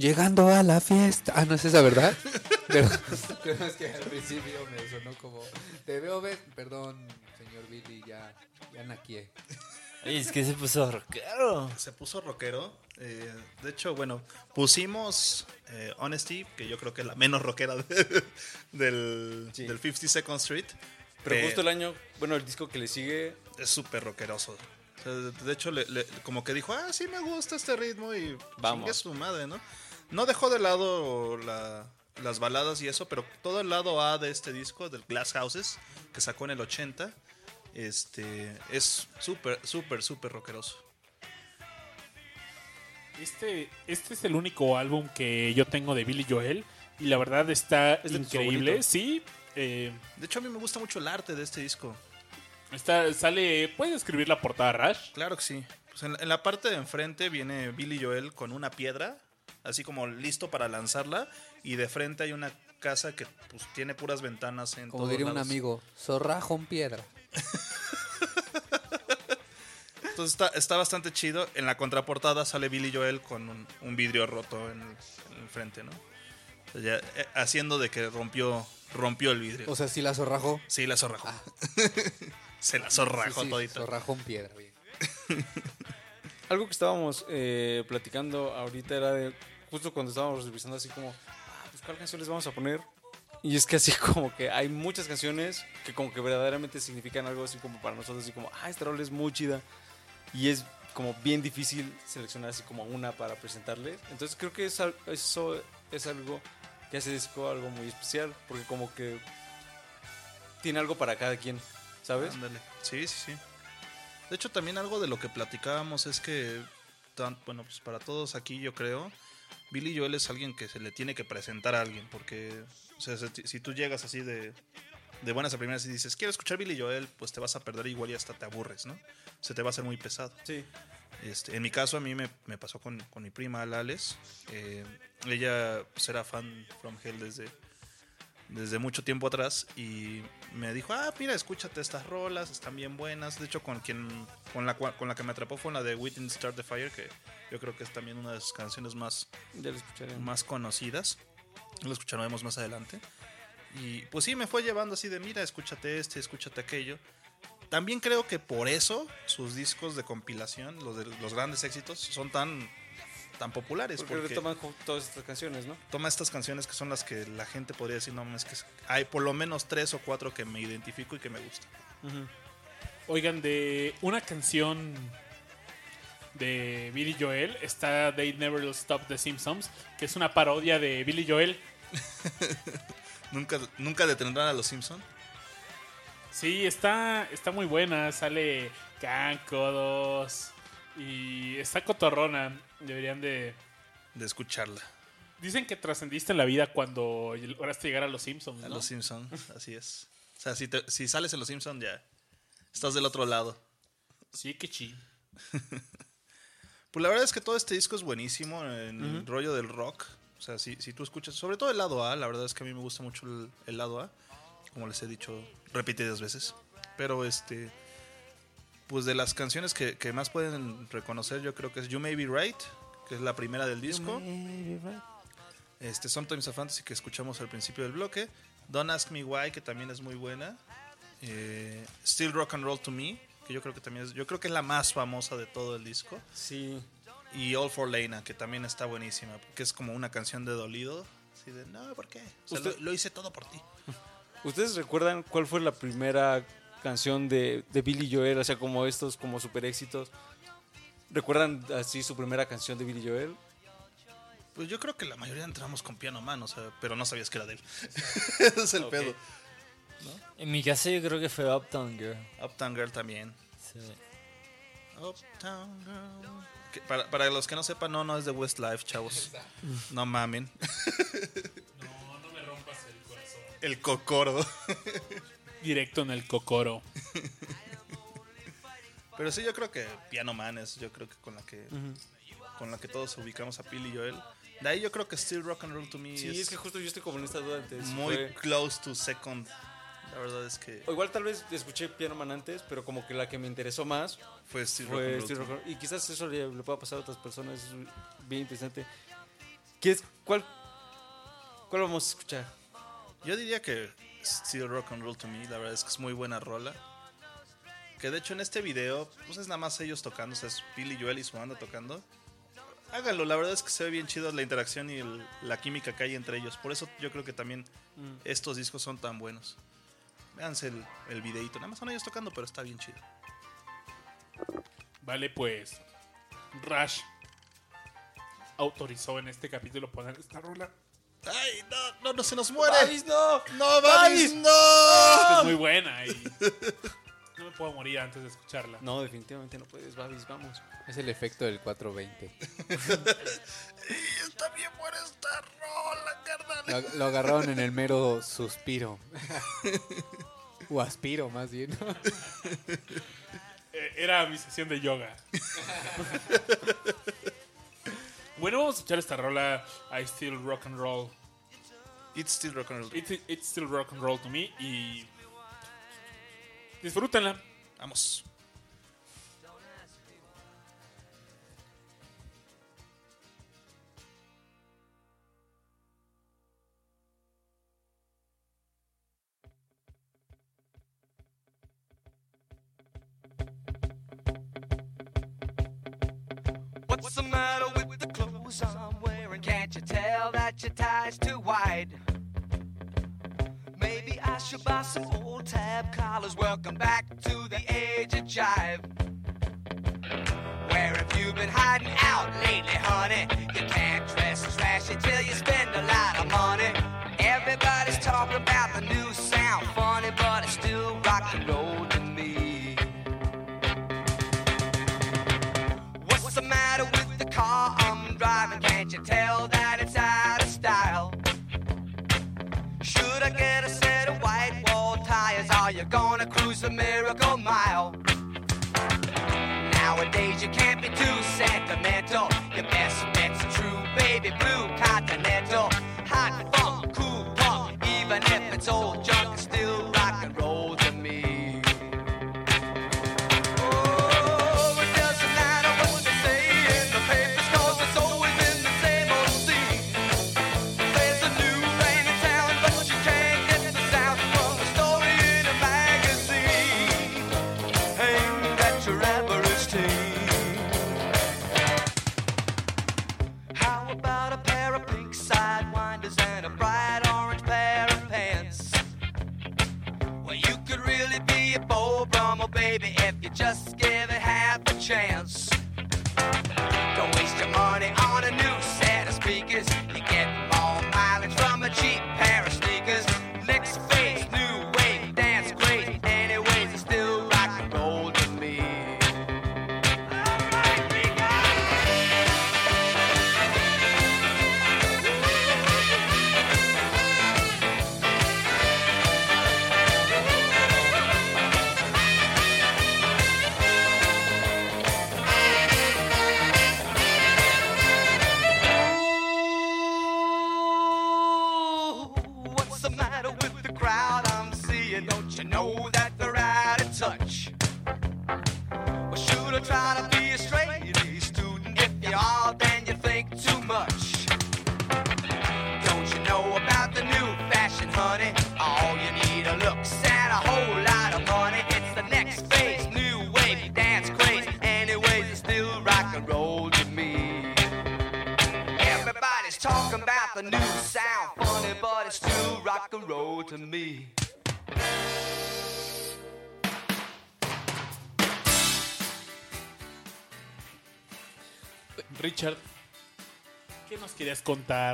Llegando a la fiesta. Ah, no es esa, ¿verdad? Pero, pero es que al principio me sonó como. Te veo, ver. Perdón, señor Billy, ya, ya naquié. Es que se puso rockero. Se puso rockero. eh, de hecho, bueno, pusimos eh, Honesty, que yo creo que es la menos rockera de- del, Sí. del 52nd Street. Pero Eh, justo el año, bueno, el disco que le sigue, es súper rockeroso. De- hecho, le- le- como que dijo, ah, sí me gusta este ritmo y Vamos. chingue su madre, ¿no? No dejó de lado la- las baladas y eso, pero todo el lado A de este disco, del Glass Houses, que sacó en el 80, este, es súper, súper, súper rockeroso. Este, este es el único álbum que yo tengo de Billy Joel. Y la verdad está ¿Es de tus increíble. Sí. eh, De hecho, a mí me gusta mucho el arte de este disco. está, sale. ¿Puedes escribir la portada, Rash? Claro que sí. Pues en, en la parte de enfrente viene Billy Joel con una piedra, así como listo para lanzarla, y de frente hay una casa que pues, tiene puras ventanas en Como todos diría un amigo, zorrajo en piedra. Entonces está, está bastante chido. En la contraportada sale Billy Joel con un, un vidrio roto en el, en el frente, ¿no? O sea, ya, eh, haciendo de que rompió, rompió el vidrio. O sea, sí la zorrajo. sí, la zorrajó. Se la zorrajó Sí, sí, todita. zorrajo en piedra. bien. algo que estábamos eh, platicando ahorita era de, justo cuando estábamos revisando así como, ah, pues cuál canción les vamos a poner. Y es que así como que hay muchas canciones que como que verdaderamente significan algo así como para nosotros, así como, ah, esta rola es muy chida. Y es como bien difícil seleccionar así como una para presentarle. Entonces creo que es al- eso es algo que hace disco algo muy especial, porque como que tiene algo para cada quien, ¿sabes? Ándale. Sí, sí, sí. De hecho, también algo de lo que platicábamos es que, tan- bueno, pues para todos aquí yo creo, Billy Joel es alguien que se le tiene que presentar a alguien, porque, o sea, si, tú llegas así de, de buenas a primeras y dices, quiero escuchar Billy Joel, pues te vas a perder igual y hasta te aburres, ¿no? Se te va a hacer muy pesado. Sí. Este, en mi caso, a mí me, me pasó con, con mi prima Lales. Eh, ella pues, era fan From Hell desde, desde mucho tiempo atrás y me dijo, ah, mira, escúchate estas rolas, están bien buenas. De hecho, con, quien, con, la, con la que me atrapó fue la de We Didn't Start the Fire, que yo creo que es también una de sus canciones más, más conocidas. Lo escucharemos más adelante. Y pues sí, me fue llevando así de, mira, escúchate este, escúchate aquello. También creo que por eso sus discos de compilación, los de los grandes éxitos, son tan, tan populares. Porque, ju- todas estas canciones, ¿no? toma estas canciones que son las que la gente podría decir, no, es que hay por lo menos tres o cuatro que me identifico y que me gustan. Oigan, de una canción de Billy Joel está They Never Will Stop the Simpsons, que es una parodia de Billy Joel. Nunca, nunca detendrán a los Simpson. Sí, está, está muy buena. Sale Can, Codos y está cotorrona. Deberían de... de escucharla. Dicen que trascendiste en la vida cuando lograste llegar a los Simpsons, A los Simpson, así es. O sea, si, te- si sales en los Simpson ya estás del otro lado. Sí, que chi. Pues la verdad es que todo este disco es buenísimo en el rollo del rock. O sea, si, si tú escuchas, sobre todo el lado A, la verdad es que a mí me gusta mucho el, el lado A, como les he dicho repetidas veces. Pero este, pues de las canciones que, que más pueden reconocer, yo creo que es You May Be Right, que es la primera del disco. Este, Sometimes a Fantasy, que escuchamos al principio del bloque. Don't Ask Me Why, que también es muy buena. Eh, Still Rock and Roll to Me, que yo creo que también es, yo creo que es la más famosa de todo el disco. Sí. Y All for Lena, que también está buenísima, que es como una canción de dolido. Así de, no, ¿por qué? O sea, Usted- lo, lo hice todo por ti. ¿Ustedes recuerdan cuál fue la primera canción de, de Billy Joel? O sea, como estos, como super éxitos. ¿Recuerdan así su primera canción de Billy Joel? Pues yo creo que la mayoría entramos con piano man, o sea, pero no sabías que era de él. Ese es el pedo. En mi caso yo creo que fue Uptown Girl. Uptown Girl también. Sí. Uptown Girl. Que para, para los que no sepan, no, no es de Westlife, chavos. No mamen. No, no me rompas el corazón. El cocoro. Directo en el cocoro. Pero sí, yo creo que Piano Man es, yo creo que con la que con la que todos ubicamos a Pili y Joel. De ahí yo creo que Still Rock and Roll to Me Sí, es, es que justo yo estoy como en esta duda antes. muy Fue- close to second. La verdad es que O igual tal vez escuché Piano Man antes, pero como que la que me interesó más fue Still Rock fue and Roll. Rock- Y quizás eso le, le pueda pasar a otras personas, es bien interesante. ¿Qué es, cuál, ¿Cuál vamos a escuchar? Yo diría que Still Rock and Roll to Me, la verdad es que es muy buena rola. Que de hecho en este video, pues es nada más ellos tocando, o sea, es Billy Joel y su banda tocando. Háganlo, la verdad es que se ve bien chido la interacción y el- la química que hay entre ellos. Por eso yo creo que también estos discos son tan buenos. Véanse el, el videito, nada más son ellos tocando, pero está bien chido. Vale, pues. Rush autorizó en este capítulo poner esta rola. ¡Ay, no, no, no se nos muere! ¡Babis, no! ¡No, Babis, no! es muy buena y. No me puedo morir antes de escucharla. No, definitivamente no puedes, Babis, vamos. Es el efecto del 420. Está bien buena esta rola, carnal. Lo, lo agarraron en el mero suspiro. o aspiro, más bien. Eh, era mi sesión de yoga. bueno, vamos a escuchar esta rola. I still rock and roll. It's Still Rock and Roll. It's, it's still rock and roll to me. Y. Disfrútenla. Vamos. The clothes Can't you tell that your tie's too wide? Maybe I should buy some old tab collars. Welcome back to the age of jive. Where have you been hiding out lately, honey? You can't dress as flashy till you spend a lot of money. Everybody's talking about the new sound, funny, but it's still rock and roll cruise the miracle mile? Nowadays you can't be too sentimental. Your best bet's true baby blue continental. Hot funk, cool punk, even if it's old just give it half a chance.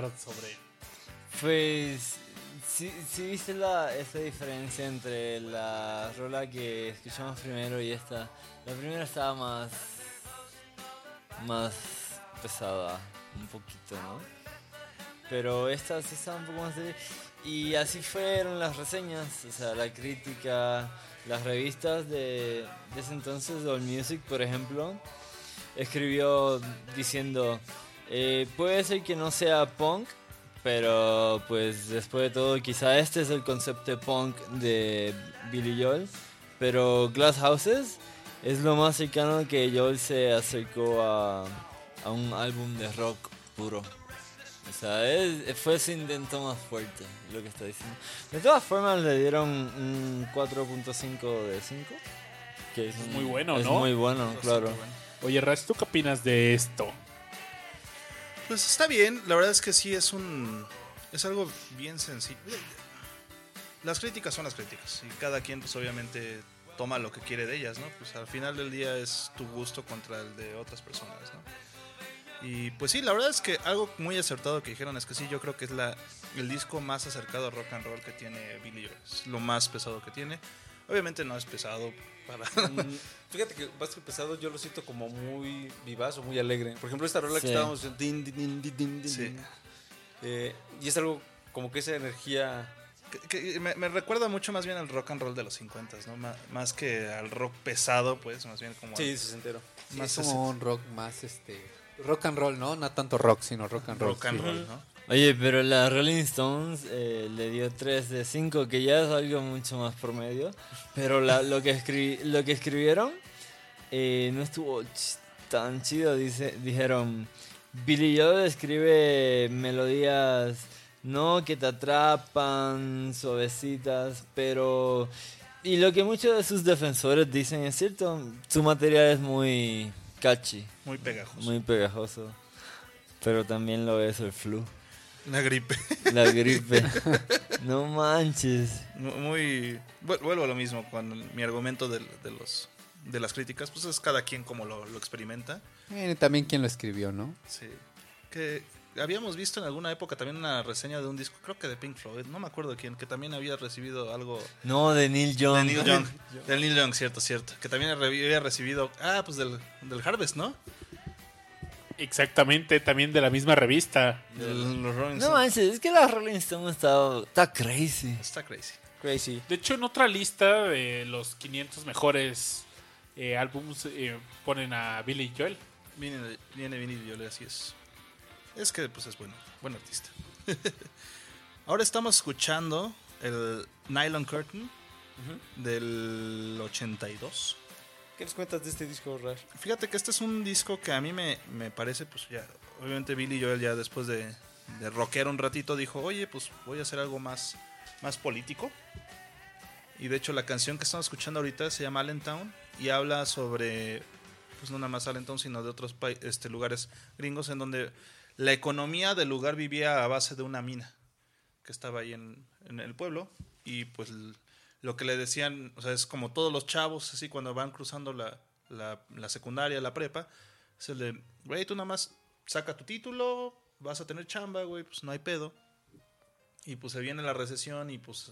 Contar sobre Pues, sí viste la, esta diferencia entre la rola que escuchamos primero y esta. La primera estaba más, más pesada, un poquito, ¿no? Pero esta sí estaba un poco más de... Y así fueron las reseñas, o sea, la crítica, las revistas de, de ese entonces, All Music, por ejemplo, escribió diciendo, eh, puede ser que no sea punk, pero pues después de todo quizá este es el concepto de punk de Billy Joel, pero Glass Houses es lo más cercano que Joel se acercó a, a un álbum de rock puro. O sea, es- fue su intento más fuerte, lo que está diciendo. De todas formas, le dieron un 4.5 de 5. Que es, un- muy bueno, es ¿no? muy bueno, claro. Oye, Raz, ¿tú qué opinas de esto? Pues está bien, la verdad es que sí es un. Es algo bien sencillo. Las críticas son las críticas y cada quien, pues obviamente, toma lo que quiere de ellas, ¿no? Pues al final del día es tu gusto contra el de otras personas, ¿no? Y pues sí, la verdad es que algo muy acertado que dijeron es que sí, yo creo que es la, el disco más acercado a rock and roll que tiene Billy Joel. Es lo más pesado que tiene. Obviamente no es pesado para. Mm, Fíjate que que pesado yo lo siento como muy vivaz o muy alegre. Por ejemplo, esta rola Sí. que estábamos din, din, din, din, din, din, Sí. din. Eh, y es algo como que esa energía Que- que me, me recuerda mucho más bien al rock and roll de los 50, ¿no? Más que al rock pesado, pues, más bien como... sí, sesentero. Sí, más es como un rock más este rock and roll, ¿no? No tanto rock, sino rock and roll. rock and sí. roll, ¿no? Oye, pero la Rolling Stones eh, le dio 3 de 5, que ya es algo mucho más promedio. Pero la- lo, que escri- lo que escribieron eh, no estuvo ch- tan chido. Dice, dijeron, Billy Joel escribe melodías, no que te atrapan, suavecitas, pero... Y lo que muchos de sus defensores dicen es cierto, su material es muy catchy, Muy pegajoso. muy pegajoso. Pero también lo es el flu. La gripe. La gripe. no manches. Mu- muy... vu- Vuelvo a lo mismo, con mi argumento del- de, los, de las críticas, pues es cada quien como lo, lo experimenta. Eh, también quien lo escribió, ¿no? Sí. Que habíamos visto en alguna época también una reseña de un disco, creo que de Pink Floyd, no me acuerdo de quién, que también había recibido algo... No, de Neil Young. De Neil Young. Del Neil Young, cierto, cierto. Que también había recibido... Ah, pues del, del Harvest, ¿no? Exactamente, también de la misma revista. De los Rolling No Stones. manches, es que la Rolling Stone está, está crazy. Está crazy. Crazy. De hecho, en otra lista de los 500 mejores eh, álbums eh, ponen a Billy Joel. Viene, viene Vinny Joel, así es. Es que pues es bueno, buen artista. Ahora estamos escuchando el Nylon Curtain del 82. ¿Qué nos cuentas de este disco, Rash? Fíjate que este es un disco que a mí me, me parece, pues ya, obviamente Billy Joel ya después de, de rockear un ratito dijo, oye, pues voy a hacer algo más, más político. Y de hecho la canción que estamos escuchando ahorita se llama Allentown y habla sobre, pues no nada más Allentown, sino de otros este, lugares gringos en donde la economía del lugar vivía a base de una mina que estaba ahí en, en el pueblo y pues lo que le decían, o sea, es como todos los chavos, así cuando van cruzando la, la, secundaria, la prepa, es el de, güey, tú nada más saca tu título, vas a tener chamba, güey, pues no hay pedo. Y pues se viene la recesión y pues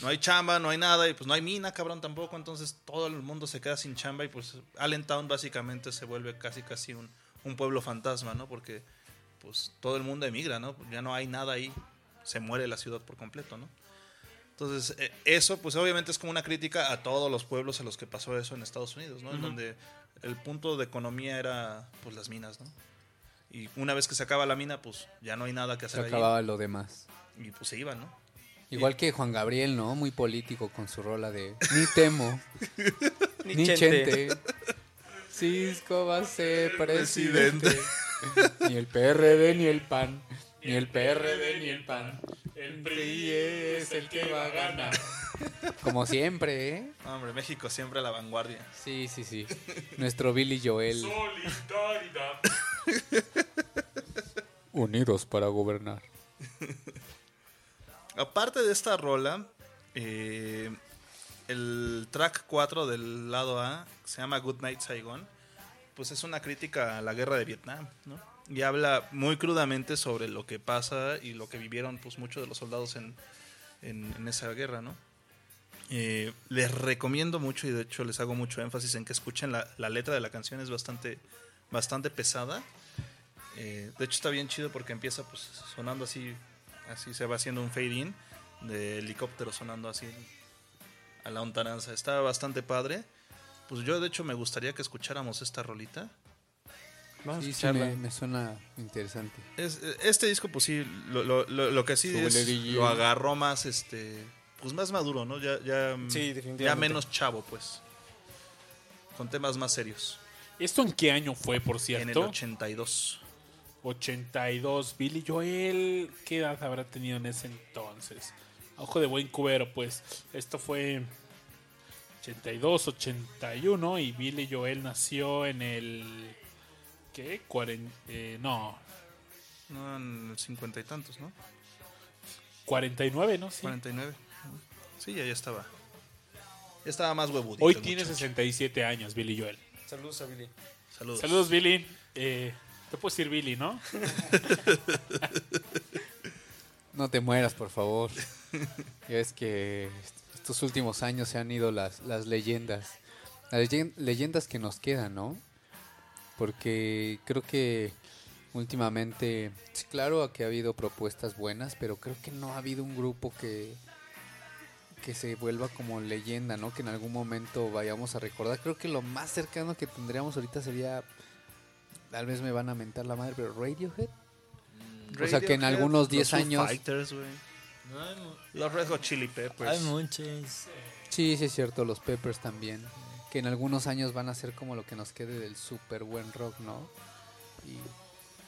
no hay chamba, no hay nada y pues no hay mina, cabrón, tampoco. Entonces todo el mundo se queda sin chamba y pues Allentown básicamente se vuelve casi casi un, un pueblo fantasma, ¿no? Porque pues todo el mundo emigra, ¿no? Ya no hay nada ahí, se muere la ciudad por completo, ¿no? Entonces, eh, eso pues obviamente es como una crítica a todos los pueblos a los que pasó eso en Estados Unidos, ¿no? En donde el punto de economía era pues las minas, ¿no? Y una vez que se acaba la mina, pues ya no hay nada que Se hacer ahí. acababa lo demás. Y pues se iban, ¿no? Igual que Juan Gabriel, ¿no? Muy político con su rola de Ni temo, Ni ni chente. chente. Cisco va a ser Presidente. presidente. ni el PRD ni el PAN. Ni el PRD ni el PAN. El PRI es el que va a ganar. Como siempre, ¿eh? Hombre, México siempre a la vanguardia. Sí, sí, sí. Nuestro Billy Joel. Solidaridad. Unidos para gobernar. Aparte de esta rola, eh, el track 4 del lado A se llama Good Night Saigon. Pues es una crítica a la guerra de Vietnam, ¿no? Y habla muy crudamente sobre lo que pasa y lo que vivieron pues muchos de los soldados en, en- esa guerra, ¿no? Eh, les recomiendo mucho y de hecho les hago mucho énfasis en que escuchen la, la letra de la canción, es bastante, bastante pesada. Eh, de hecho está bien chido porque empieza pues sonando así, así se va haciendo un fade in de helicóptero sonando así a la lontananza. Está bastante padre. Pues yo de hecho me gustaría que escucháramos esta rolita. Vamos a Sí, sí, escucharla. me, me suena interesante. Es- este disco pues sí, lo, lo- lo- lo que sí es, lo agarró más este, pues más maduro, ¿no? Ya, ya, Sí, ya menos chavo pues. Con temas más serios. ¿Esto en qué año fue, por En el cierto? 82. 82. Billy Joel, ¿qué edad habrá tenido en ese entonces? A Ojo de buen cubero, pues. Esto fue 82, 81 y Billy Joel nació en el... ¿Qué? Cuaren- eh, no, No, cincuenta y tantos, ¿no? 49, ¿no? Sí. 49. Sí, ya, ya estaba. Ya estaba más huevudito. Hoy tiene muchacho. 67 años, Billy Joel. Saludos a Billy. Saludos. Saludos, Billy. Eh, te puedo decir Billy, ¿no? No te mueras, por favor. Ya ves que estos últimos años se han ido las, las leyendas. Las leyen- leyendas que nos quedan, ¿no? Porque creo que últimamente, sí, claro que ha habido propuestas buenas, pero creo que no ha habido un grupo que, que se vuelva como leyenda, ¿no? Que en algún momento vayamos a recordar. Creo que lo más cercano que tendríamos ahorita sería, tal vez me van a mentar la madre, pero Radiohead. O sea, que en algunos 10 los Foo años- Fighters. No, Los Red Hot Chili Peppers. hay muchos. Sí, sí es cierto, los Peppers también. Que en algunos años van a ser como lo que nos quede del super buen rock, ¿no? Y,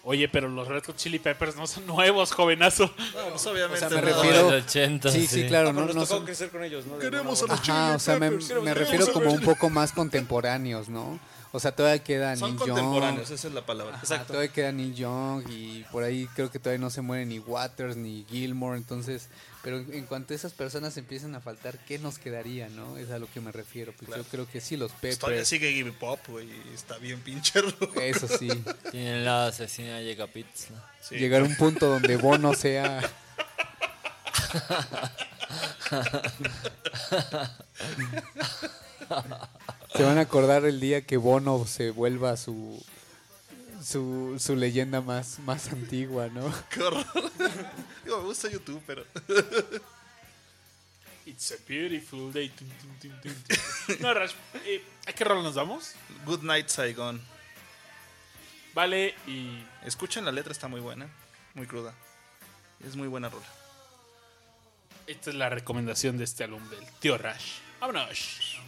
Oye, pero los Red Hot Chili Peppers no son nuevos, jovenazo. No, pues obviamente. O sea, me no. refiero- del 80, sí, sí, claro, no, nos no tocó son- crecer con ellos, ¿no? Queremos a los Ajá, o sea, me, Peppers, me refiero como un poco más contemporáneos, ¿no? O sea, todavía queda Son Neil Young. contemporáneos, esa es la palabra. Ajá, todavía queda Neil Young y por ahí creo que todavía no se muere ni Waters ni Gilmore, entonces, pero en cuanto esas personas empiezan a faltar, ¿qué nos quedaría, no? Es a lo que me refiero. Pues yo creo que sí, los Todavía Peppers, sigue Give Pop, güey. y Está bien pinche eso sí. Tienen la asesina llega pizza. Sí. Llegar a un punto donde Bono sea... Se van a acordar el día que Bono se vuelva su su, su leyenda más, más antigua, ¿no? Qué horror. Digo, me gusta YouTube, pero. It's a beautiful day. Tum, tum, tum, tum, tum. No, Rash, eh, ¿a qué rol nos vamos? Good Night Saigon. Vale, y Escuchen la letra, está muy buena. Muy cruda. Es muy buena rola. esta es la recomendación de este álbum del tío Rash. Vámonos.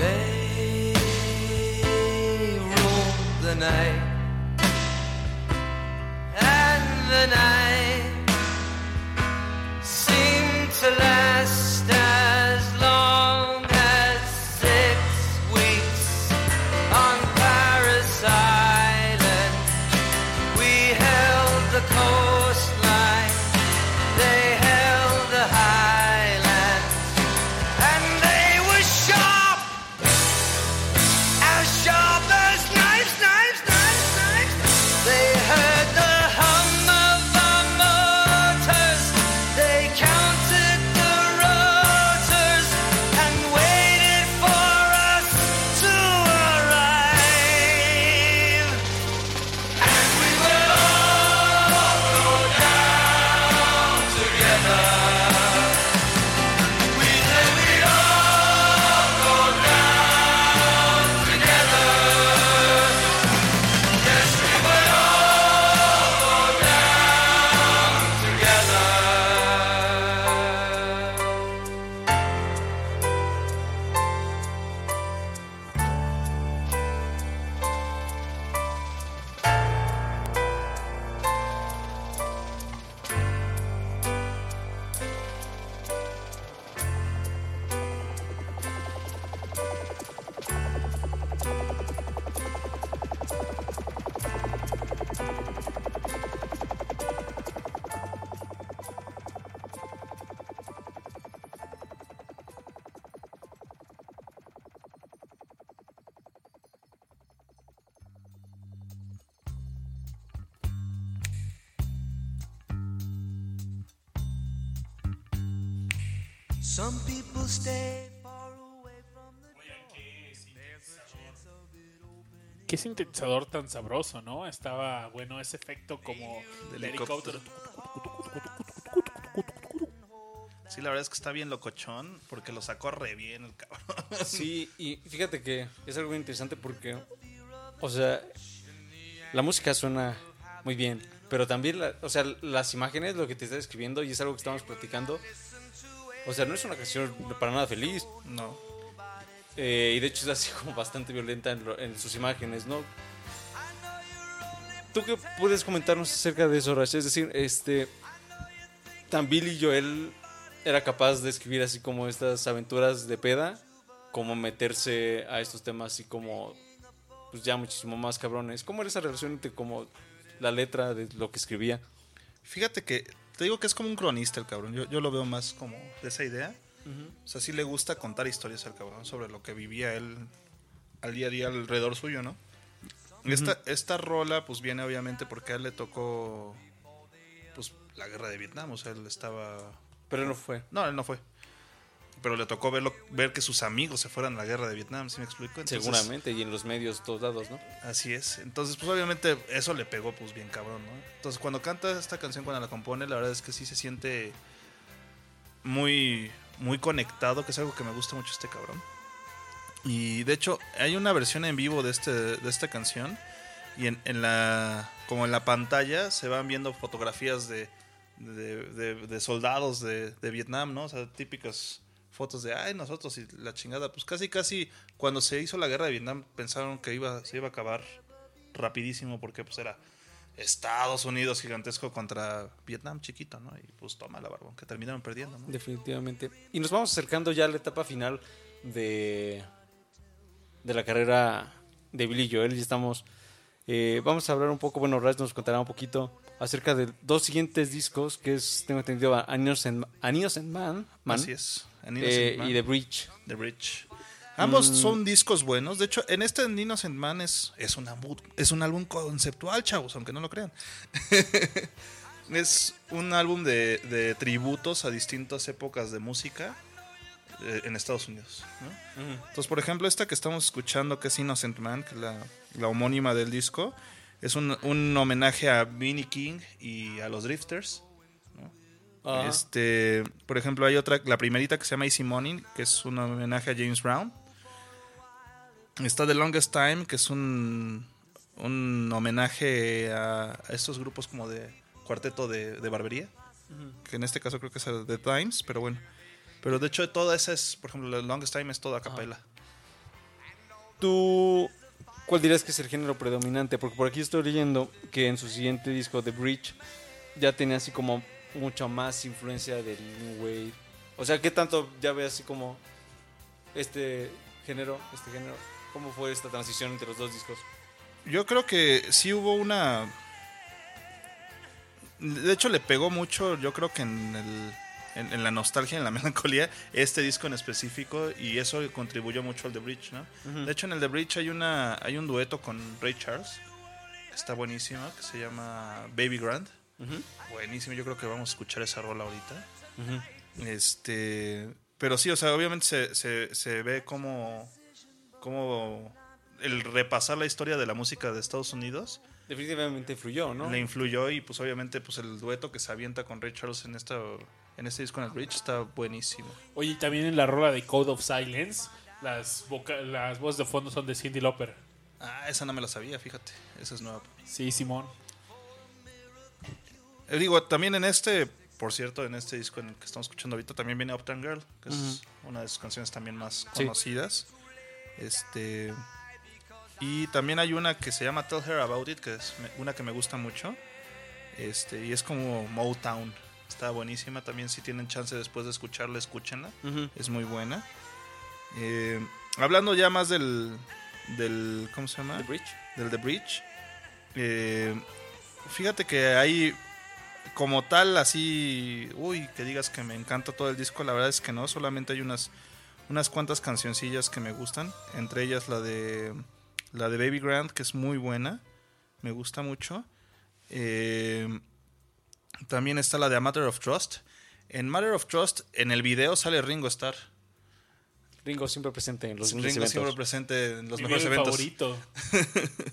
They sintetizador tan sabroso, ¿no? Estaba bueno ese efecto como Del de helicóptero. Sí, la verdad es que está bien locochón porque lo sacó re bien el cabrón. Sí, y fíjate que es algo muy interesante porque, o sea, la música suena muy bien, pero también, la- o sea, las imágenes, lo que te está describiendo, y es algo que estamos platicando, o sea, no es una canción para nada feliz, No. Eh, y de hecho es así como bastante violenta en, lo- en sus imágenes, ¿no? ¿Tú qué puedes comentarnos acerca de eso, Rash? Es decir, este, tan Billy Joel era capaz de escribir así como estas aventuras de peda, como meterse a estos temas así como, pues ya muchísimo más cabrones. ¿Cómo era esa relación entre como la letra de lo que escribía? Fíjate que te digo que es como un cronista el cabrón. Yo, yo lo veo más como de esa idea. O sea, sí le gusta contar historias al cabrón sobre lo que vivía él al día a día alrededor suyo, ¿no? esta, esta rola, pues viene obviamente porque a él le tocó, pues, la guerra de Vietnam. O sea, él estaba. Pero no fue. No, él no fue. Pero le tocó verlo, ver que sus amigos se fueran a la guerra de Vietnam, ¿sí me explico? Entonces, Seguramente, y en los medios todos lados, ¿no? Así es. Entonces, pues obviamente eso le pegó pues bien cabrón, ¿no? Entonces, cuando canta esta canción, cuando la compone, la verdad es que sí se siente muy, muy conectado, que es algo que me gusta mucho este cabrón. Y de hecho, hay una versión en vivo de, este, de esta canción. Y en, en la, como en la pantalla se van viendo fotografías de, de, soldados de, de Vietnam, ¿no? O sea, típicas fotos de, ay, nosotros y la chingada. Pues casi, casi cuando se hizo la guerra de Vietnam pensaron que iba, se iba a acabar rapidísimo porque pues era Estados Unidos gigantesco contra Vietnam chiquito, ¿no? Y pues toma la barbón, que terminaron perdiendo, ¿no? Definitivamente. Y nos vamos acercando ya a la etapa final de, de la carrera de Billy Joel. Y estamos. eh, vamos a hablar un poco. Bueno, Raz nos contará un poquito acerca de dos siguientes discos, que es, tengo entendido, An Innocent Man, Man, Así es. An eh, Innocent Man, y The Breach. The Bridge. Ambos Mm. son discos buenos. De hecho, en este Innocent Man es, es, una es un álbum conceptual, chavos, aunque no lo crean. es un álbum de, de tributos a distintas épocas de música eh, en Estados Unidos. ¿no? Entonces, por ejemplo, esta que estamos escuchando, que es Innocent Man, que es la, la homónima del disco, es un, un homenaje a Vinnie King y a los Drifters. Ajá. Este, por ejemplo, hay otra, la primerita que se llama Easy Money, que es un homenaje a James Brown. Está The Longest Time, que es un, un homenaje a, a estos grupos como de cuarteto de, de barbería. Que en este caso creo que es el The Times, pero bueno. Pero de hecho, toda esa es, por ejemplo, The Longest Time es toda a capela. ¿Tú cuál dirías que es el género predominante? Porque por aquí estoy leyendo que en su siguiente disco, The Breach, ya tenía así como mucha más influencia del New Wave. O sea, ¿qué tanto ya ve así como este género, este género? ¿Cómo fue esta transición entre los dos discos? Yo creo que sí hubo una. De hecho, le pegó mucho, yo creo que en, el, en, en la nostalgia, en la melancolía, este disco en específico, y eso contribuyó mucho al The Bridge, ¿no? De hecho, en el The Bridge hay, una, hay un dueto con Ray Charles, que está buenísimo, que se llama Baby Grand. Buenísimo, yo creo que vamos a escuchar esa rola ahorita. Este. Pero sí, o sea, obviamente se, se, se ve como. Como el repasar la historia de la música de Estados Unidos Definitivamente influyó, ¿no? le influyó y pues obviamente pues el dueto que se avienta con Ray Charles en esta en este disco en el Bridge está buenísimo. Oye, y también en la rola de Code of Silence, las, voca- las voces de fondo son de Cindy Lauper. Ah, esa no me la sabía, fíjate. Esa es nueva. Sí, Simón. Eh, digo, también en este, por cierto, en este disco en el que estamos escuchando ahorita también viene Uptown Girl, que es una de sus canciones también más Sí. Este y también hay una que se llama Tell Her About It, que es una que me gusta mucho. Este, y es como Motown. Está buenísima. También si tienen chance después de escucharla, escúchenla. Es muy buena. Eh, hablando ya más del, del. ¿Cómo se llama? The Breach. Del The Bridge. Eh, fíjate que hay. Como tal, así. Uy, que digas que me encanta todo el disco. La verdad es que no. Solamente hay unas. Unas cuantas cancioncillas que me gustan. Entre ellas la de. La de Baby Grand, que es muy buena. Me gusta mucho. Eh, también está la de A Matter of Trust. En Matter of Trust, en el video sale Ringo Starr. Ringo siempre presente en los Ringo eventos. siempre presente en los Mi mejores eventos. favorito.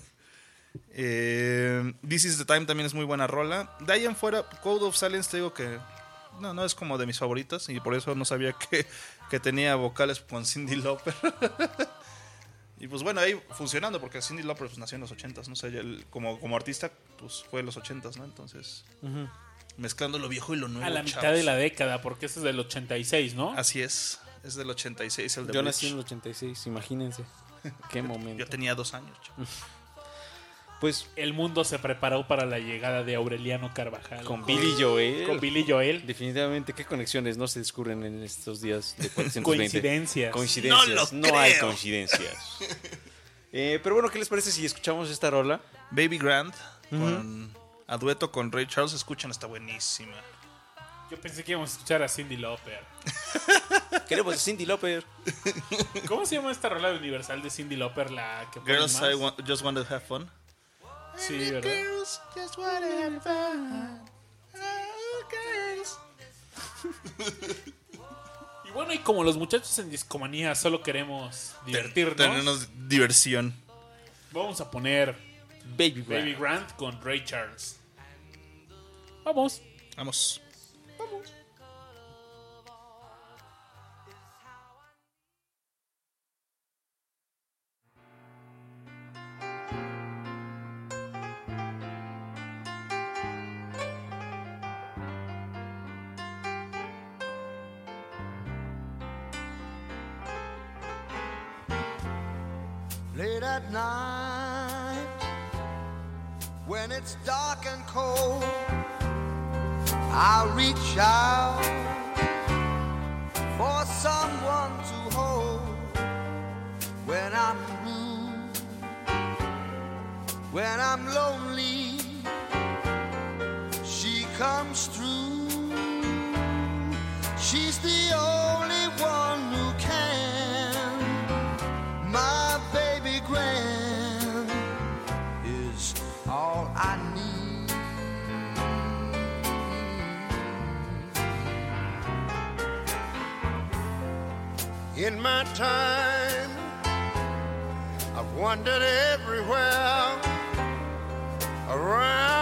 Eh, This is the Time también es muy buena rola. De ahí en fuera, Code of Silence te digo que no, no es como de mis favoritas y por eso no sabía que, que tenía vocales con Cindy Lauper. y pues bueno, ahí funcionando porque Cindy Lauper pues, nació en los 80s, no sé, él como, como artista pues fue en los 80s, ¿no? Entonces, mezclando lo viejo y lo nuevo. A la mitad de la década, porque este es del 86, ¿no? Así es, es del 86 el de Yo Bridge. nací en el 86, imagínense. Qué momento. Yo tenía dos años. chavos. Pues El mundo se preparó para la llegada de Aureliano Carvajal. con Billy Joel. Con Billy Joel. Definitivamente, ¿qué conexiones no se descubren en estos días de 420? Coincidencias. Coincidencias. No lo hay creo. coincidencias. Eh, pero bueno, ¿qué les parece si escuchamos esta rola? Baby Grand, con, a dueto con Ray Charles, escuchan, está buenísima. Yo pensé que íbamos a escuchar a Cindy Lauper. Queremos a Cindy Lauper. ¿Cómo se llama esta rola de Universal de Cindy Lauper? La que Girls, más? I want- just want to have fun. Sí, ¿verdad? Y bueno, y como los muchachos en Discomanía solo queremos divertirnos, Tenernos diversión. vamos a poner Baby Baby Grant. Con Ray Charles. Vamos. Vamos. late night when it's dark and cold. I'll reach out for someone to hold when I'm blue when I'm lonely. She comes She's In my time, I've wandered everywhere around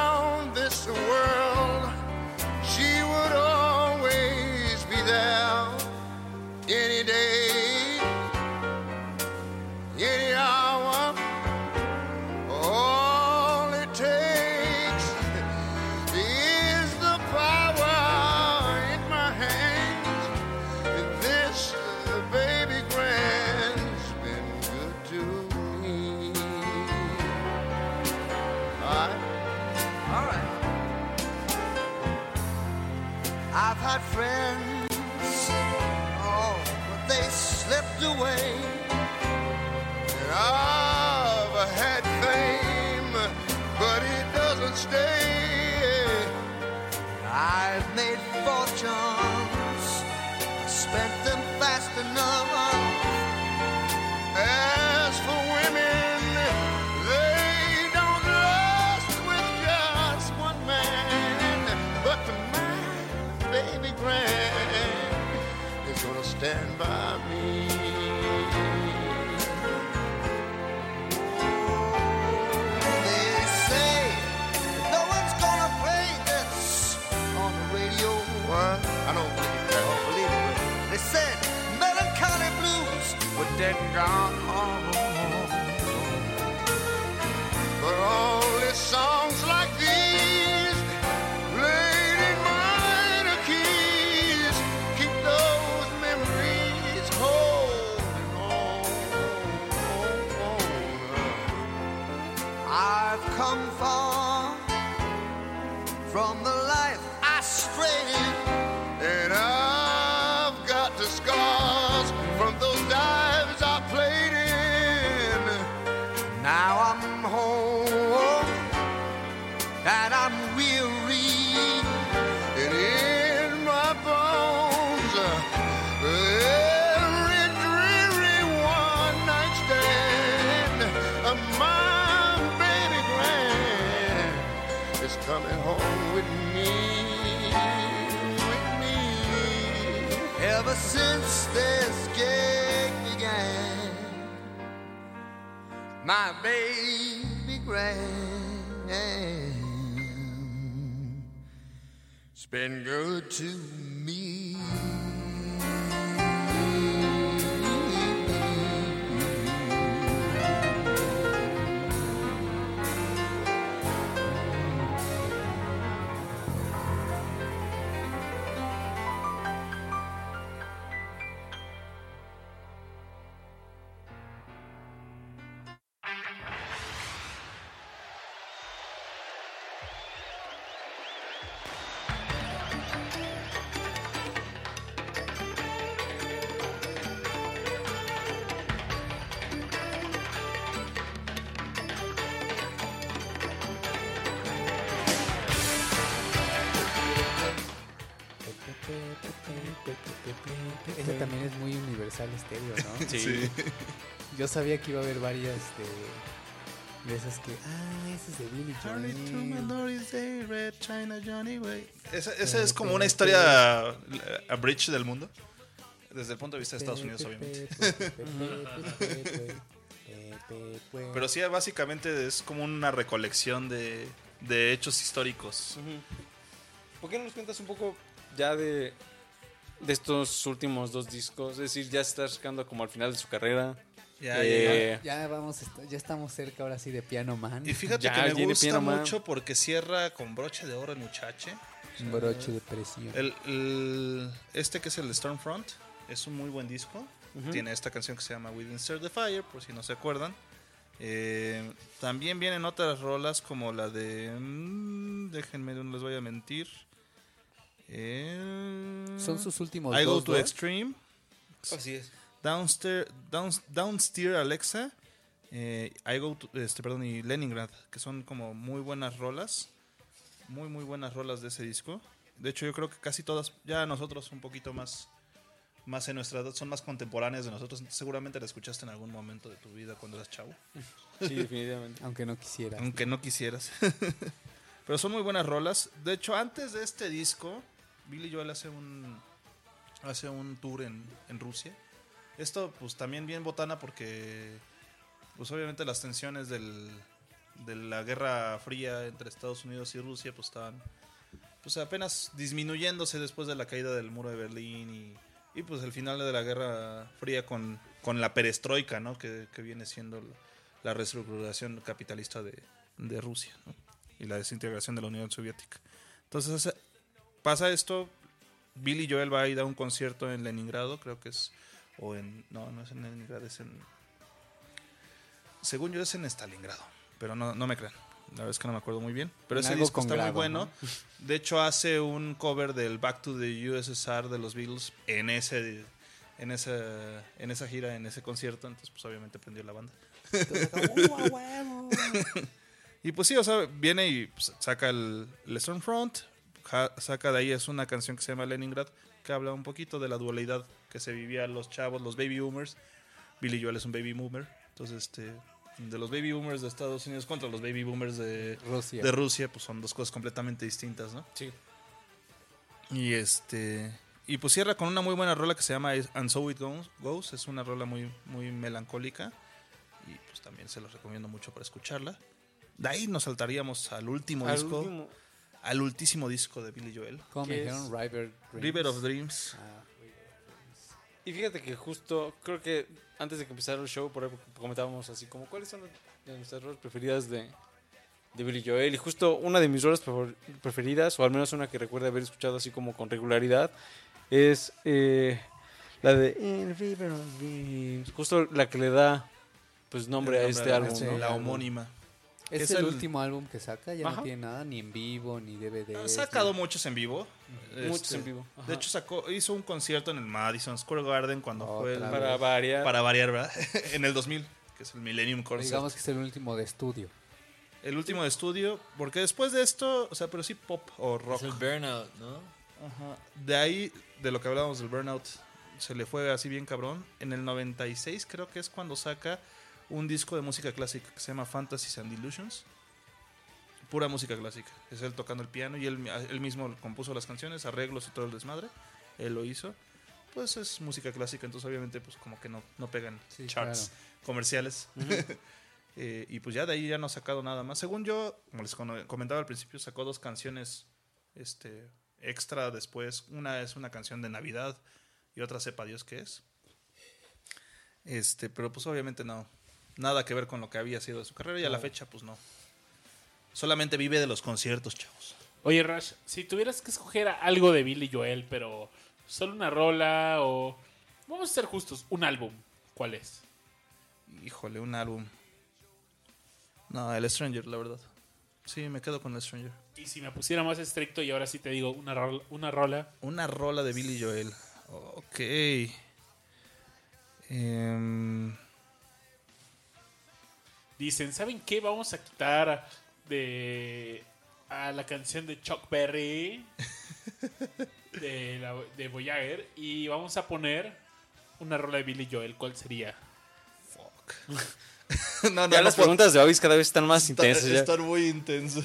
I've stand by me. They say no one's gonna play this on the radio. I don't believe that. I don't believe it. They said melancholy blues were dead and gone. But only songs like fall. Since this gig began, my baby grand, it's been good to me. Sí. Yo sabía que iba a haber varias de, de esas que. Ah, ese es de Billy Joel. Esa, esa es como una historia a bridge del mundo. Desde el punto de vista de Estados Unidos, obviamente. Pero sí, básicamente es como una recolección de, de hechos históricos. ¿Por qué no nos cuentas un poco ya de, de estos últimos dos discos? Es decir, ya se está acercando como al final de su carrera. Ya, Eh, Ya vamos, est- ya estamos cerca ahora sí de Piano Man. Y fíjate Ya que me tiene gusta Man. mucho porque cierra con broche de oro el muchache. Un broche de presión. El, el- este que es el Stormfront es un muy buen disco. Tiene esta canción que se llama Within Stir the Fire, por si no se acuerdan. Eh, también vienen otras rolas como la de. mm, déjenme, no les voy a mentir. Eh, Son sus últimos I Go to ¿no? Extreme. Así es. Downstairs, down, Downsteer Alexa, eh, I Go to- este, perdón, y Leningrad, que son como muy buenas rolas. Muy, muy buenas rolas de ese disco. De hecho, yo creo que casi todas, ya nosotros un poquito más, más en nuestra edad, son más contemporáneas de nosotros. Seguramente la escuchaste en algún momento de tu vida cuando eras chavo. Sí, definitivamente. Aunque no quisiera. Aunque no quisieras. Pero son muy buenas rolas. De hecho, antes de este disco, Billy Joel hace un, hace un tour en, en Rusia. Esto, pues también bien botana porque, pues obviamente las tensiones del, de la Guerra Fría entre Estados Unidos y Rusia, pues estaban pues apenas disminuyéndose después de la caída del muro de Berlín y, y, pues el final de la Guerra Fría con, con la perestroika, ¿no? Que, que viene siendo la, reestructuración capitalista de, de Rusia, ¿no? Y la desintegración de la Unión Soviética. Entonces pasa esto, Billy Joel va a ir a un concierto en Leningrado, creo que es, o en, no, no es en Leningrado, es en, según yo es en Stalingrado, pero no, no me crean. La verdad es que no me acuerdo muy bien. Pero En ese disco está muy bueno. ¿no? De hecho, hace un cover del Back to the USSR de los Beatles en ese en esa, en esa gira, en ese concierto. Entonces, pues obviamente prendió la banda. y pues sí, o sea, viene y pues, saca el, el Stormfront. Ja- Saca de ahí, es una canción que se llama Leningrad, que habla un poquito de la dualidad que se vivía los chavos, los baby boomers. Billy Joel es un baby boomer. Entonces, este, de los baby boomers de Estados Unidos contra los baby boomers de Rusia. de Rusia, pues son dos cosas completamente distintas, ¿no? Sí. Y este. Y pues cierra con una muy buena rola que se llama And So It Goes. Goes. Es una rola muy, muy melancólica. Y pues también se los recomiendo mucho para escucharla. De ahí nos saltaríamos al último Al disco. último- Al ultísimo disco de Billy Joel. ¿Cómo me ¿Qué dijeron? es? River of Dreams. Ah, Y fíjate que justo, creo que antes de que empezara el show, por ahí comentábamos así como cuáles son de nuestras rolas preferidas de, de Billy Joel. Y justo una de mis rolas prefer- preferidas, o al menos una que recuerdo haber escuchado así como con regularidad, es eh, la de In River of Dreams. Justo la que le da pues nombre a este álbum. La homónima. Es, Es el, el- último álbum que saca, ya Ajá. no tiene nada, ni en vivo, ni DVD. Ha sacado muchos en vivo. Muchos Este, en vivo. Ajá. De hecho, sacó, hizo un concierto en el Madison Square Garden cuando fue el- para variar. para variar, ¿verdad? en el 2000, que es el Millennium Concert. Digamos que es el último de estudio. El último de estudio, porque después de esto, o sea, pero sí pop o rock. Es el burnout, ¿no? Ajá. De ahí, de lo que hablábamos del burnout, se le fue así bien cabrón. En el 96 creo que es cuando saca un disco de música clásica que se llama Fantasies and Illusions. Pura música clásica. Es él tocando el piano y él, él mismo compuso las canciones, arreglos y todo el desmadre. Él lo hizo. Pues es música clásica, entonces obviamente pues como que no, no pegan Sí, charts comerciales. Eh, y pues ya de ahí ya no ha sacado nada más. Según yo, como les comentaba al principio, sacó dos canciones este, extra después. Una es una canción de Navidad y otra sepa Dios qué es. Este, pero pues obviamente no. Nada que ver con lo que había sido de su carrera y a la fecha pues no. Solamente vive de los conciertos, chavos. Oye, Rush, si tuvieras que escoger algo de Billy Joel, pero solo una rola o... Vamos a ser justos, un álbum. ¿Cuál es? Híjole, un álbum. No, el Stranger, la verdad. Sí, me quedo con el Stranger. Y si me pusiera más estricto y ahora sí te digo una rola, una rola Una rola de Billy Joel. Ok. Em, Dicen, ¿saben qué? Vamos a quitar de a la canción de Chuck Berry de, la, de Voyager y vamos a poner una rola de Billy Joel. ¿Cuál sería? fuck. no, no, Ya no las puedo- preguntas de Babis cada vez están más Está- intensas. ya. Estar muy intenso.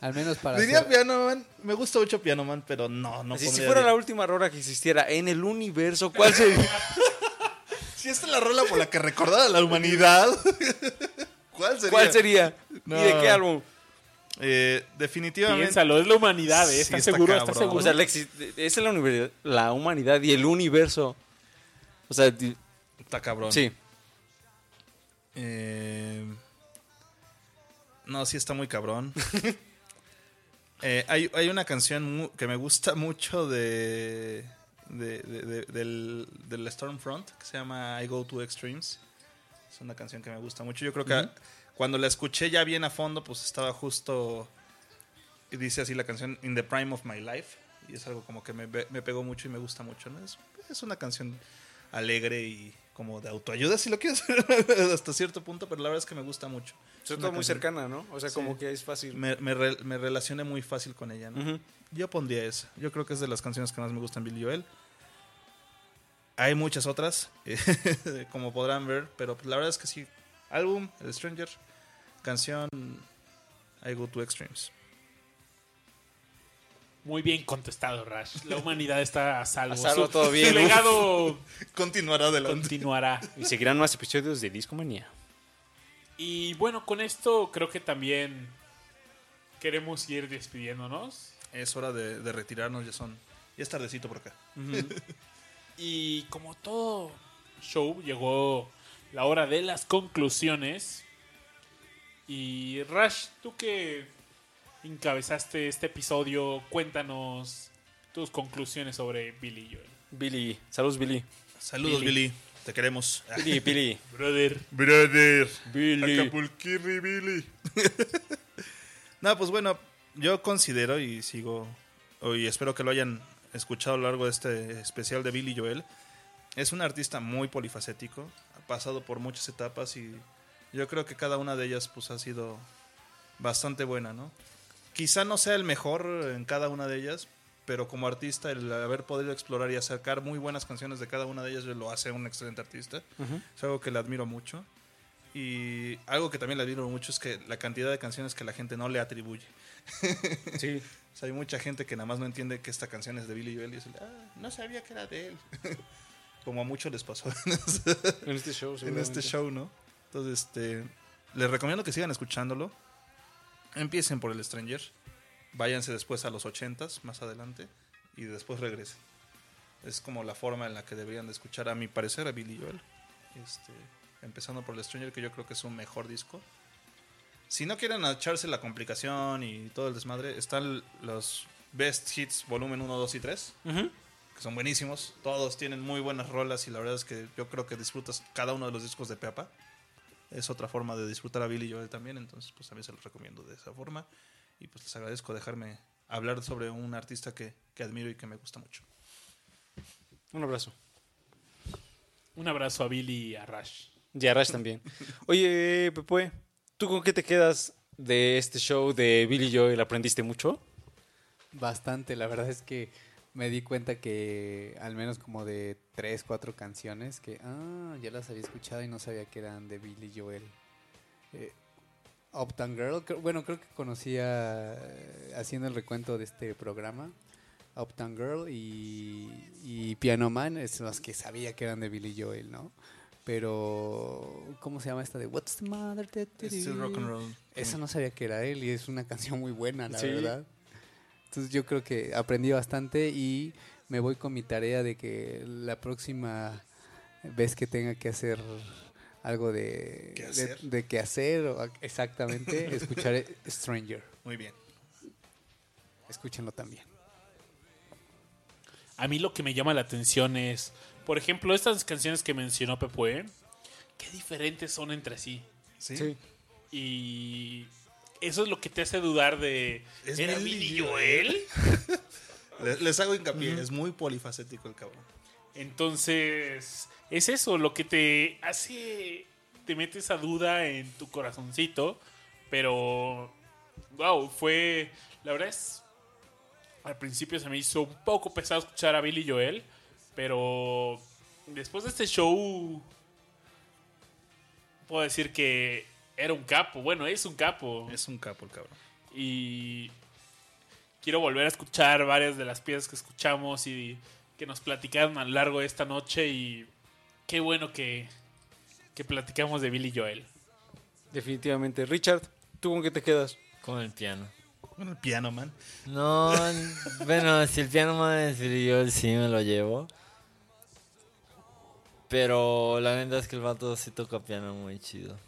Al menos para Diría hacer- Piano Man. Me gusta mucho Piano Man, pero no, no si pondría fuera la última rola que existiera en el universo, ¿cuál sería? Si esta es la rola por la que recordara la humanidad. ¿Cuál sería? ¿Cuál sería? No. ¿Y de qué álbum? Eh, definitivamente. Piénsalo, es la humanidad, ¿eh? Sí, ¿Estás está seguro? ¿Estás seguro? O sea, es la, la humanidad y el universo. O sea, Está cabrón. sí. Eh, no, sí está muy cabrón. Eh, hay, hay una canción que me gusta mucho de, de- de- de- del, del Stormfront que se llama I Go to Extremes. Es una canción que me gusta mucho. Yo creo que cuando la escuché ya bien a fondo, pues estaba justo. Y dice así la canción In the Prime of My Life. Y es algo como que me, me pegó mucho y me gusta mucho. ¿no? Es, es una canción alegre y como de autoayuda, si lo quieres hasta cierto punto, pero la verdad es que me gusta mucho. Sobre todo muy cercana, ¿no? O sea, Sí. como que es fácil. Me, me, re- me relacioné muy fácil con ella. Yo pondría esa. Yo creo que es de las canciones que más me gustan Billy Joel. Hay muchas otras, como podrán ver, pero la verdad es que sí. Álbum, El Stranger, canción, I Go to Extremes. Muy bien contestado, Rash. La humanidad está a salvo. A salvo, todo bien. Su legado Continuará adelante. continuará. Y seguirán más episodios de Discomanía. Y bueno, con esto creo que también queremos ir despidiéndonos. Es hora de, de retirarnos, ya son. Ya es tardecito por acá. Y como todo show, llegó la hora de las conclusiones. Y Rash, tú que encabezaste este episodio, cuéntanos tus conclusiones sobre Billy Joel. Billy. Saludos, Billy. Saludos, Billy. Billy. Te queremos. Billy, Billy. Brother, Brother. Billy. Acapulquirri, Billy. no, pues bueno, yo considero y sigo, y espero que lo hayan escuchado a lo largo de este especial de Billy Joel. Es un artista muy polifacético, ha pasado por muchas etapas y yo creo que cada una de ellas pues ha sido bastante buena, ¿no? Quizá no sea el mejor en cada una de ellas, pero como artista el haber podido explorar y acercar muy buenas canciones de cada una de ellas lo hace un excelente artista. Es algo que le admiro mucho. Y algo que también le admiro mucho es que la cantidad de canciones que la gente no le atribuye. Sí. O sea, hay mucha gente que nada más no entiende que esta canción es de Billy Joel y dice, ah, no sabía que era de él. Como a muchos les pasó en este, En este show, en este show, ¿no? Entonces, este, les recomiendo que sigan escuchándolo. Empiecen por el Stranger. Váyanse después a los 80s, más adelante, y después regresen. Es como la forma en la que deberían de escuchar, a mi parecer, a Billy Joel. Este, empezando por el Stranger, que yo creo que es un mejor disco. Si no quieren echarse la complicación y todo el desmadre, están los Best Hits volumen 1, 2 y 3, Ujú. que son buenísimos. Todos tienen muy buenas rolas y la verdad es que yo creo que disfrutas cada uno de los discos de Peapa. Es otra forma de disfrutar a Billy Joel también, entonces pues también se los recomiendo de esa forma. Y pues les agradezco dejarme hablar sobre un artista que, que admiro y que me gusta mucho. Un abrazo. un abrazo a Billy y a Rash. Y a Rash también. Oye, Pepe, ¿tú con qué te quedas de este show de Billy Joel? ¿Aprendiste mucho? Bastante, la verdad es que me di cuenta que al menos como de tres, cuatro canciones que ah, ya las había escuchado y no sabía que eran de Billy Joel. Eh, Uptown Girl, bueno, creo que conocía eh, haciendo el recuento de este programa. Uptown Girl y, y Piano Man, es las que sabía que eran de Billy Joel, ¿no? Pero, ¿cómo se llama esta de What's the Matter? Still rock and roll. Esa no sabía que era él y es una canción muy buena, la Sí. verdad. Entonces yo creo que aprendí bastante y me voy con mi tarea de que la próxima vez que tenga que hacer algo de ¿Qué de- hacer? de, qué hacer, o- exactamente, escucharé Stranger. Muy bien. Escúchenlo también. A mí lo que me llama la atención es, por ejemplo, estas canciones que mencionó Pepe, qué diferentes son entre sí. ¿Sí? Y eso es lo que te hace dudar de... ¿Es ¿Era Billy Joel? Joel? Les, les hago hincapié, es muy polifacético el cabrón. Entonces, es eso lo que te hace, te mete esa duda en tu corazoncito, pero, wow, fue, la verdad es, al principio se me hizo un poco pesado escuchar a Billy Joel, pero después de este show, puedo decir que era un capo, bueno, es un capo. Es un capo el cabrón. y quiero volver a escuchar varias de las piezas que escuchamos y que nos platicaron a lo largo de esta noche y qué bueno que, que platicamos de Billy Joel. Definitivamente. Richard, ¿tú con qué te quedas? Con el piano. Con el piano, man. No, bueno, si el piano man es Billy Joel, sí me lo llevo. Pero la verdad es que el vato sí toca piano muy chido.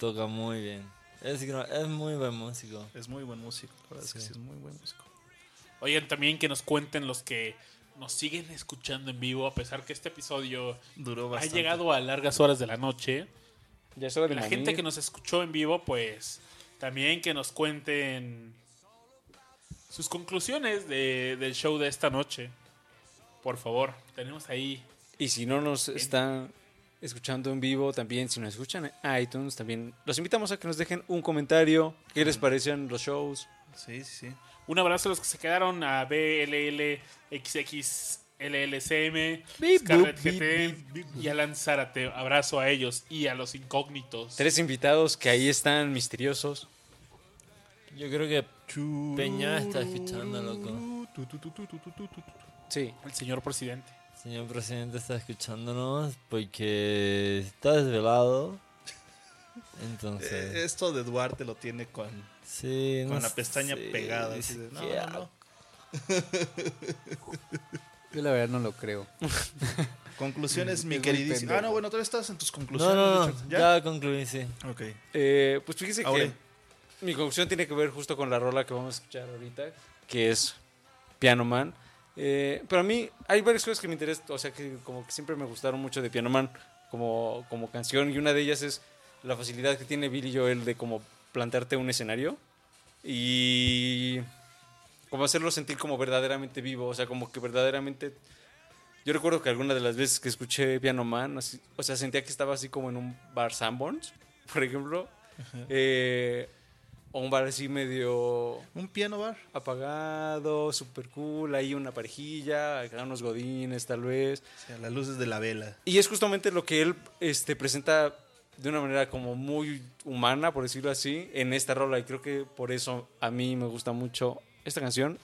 Toca muy bien. Es, es muy buen músico. Es muy buen músico. La verdad es que Sí. es muy buen músico. Oigan, también que nos cuenten los que nos siguen escuchando en vivo, a pesar que este episodio Duró ha llegado a largas horas de la noche. Ya es hora de La gente que nos escuchó en vivo, pues también que nos cuenten sus conclusiones de- del show de esta noche. Por favor, tenemos ahí Y si no nos están escuchando en vivo, también si nos escuchan en iTunes, también los invitamos a que nos dejen un comentario. ¿Qué les parecen los shows? Sí, sí, sí. Un abrazo a los que se quedaron, a BLL, XX, LLCM, Scarlett GT y Alan Zárate. Abrazo a ellos y a los incógnitos. Tres invitados que ahí están misteriosos. Yo creo que Peña está escuchando, loco. Sí. El señor presidente. Señor presidente está escuchándonos porque está desvelado. Entonces, Eh, Esto de Duarte lo tiene con, sí, con no la pestaña sé, pegada. dice, así de, no. Yo la verdad no lo creo. Conclusiones, mi queridísimo. Ah, no, bueno, todavía estás en tus conclusiones. no, de no, hecho. ya concluí, sí. Ok. Eh, pues fíjese Ahora. que mi conclusión tiene que ver justo con la rola que vamos a escuchar ahorita, que es Piano Man. Eh, pero a mí hay varias cosas que me interesan, o sea, que como que siempre me gustaron mucho de Piano Man como, como canción, y una de ellas es la facilidad que tiene Billy Joel de como plantearte un escenario y como hacerlo sentir como verdaderamente vivo, o sea, como que verdaderamente... Yo recuerdo que alguna de las veces que escuché Piano Man, así- o sea, sentía que estaba así como en un bar Sanborns, por ejemplo, eh, o un bar así medio Un piano bar. apagado, super cool, ahí una parejilla, acá unos godines tal vez. O sea, las luces de la vela. Y es justamente lo que él este, presenta de una manera como muy humana, por decirlo así, en esta rola. Y creo que por eso a mí me gusta mucho esta canción.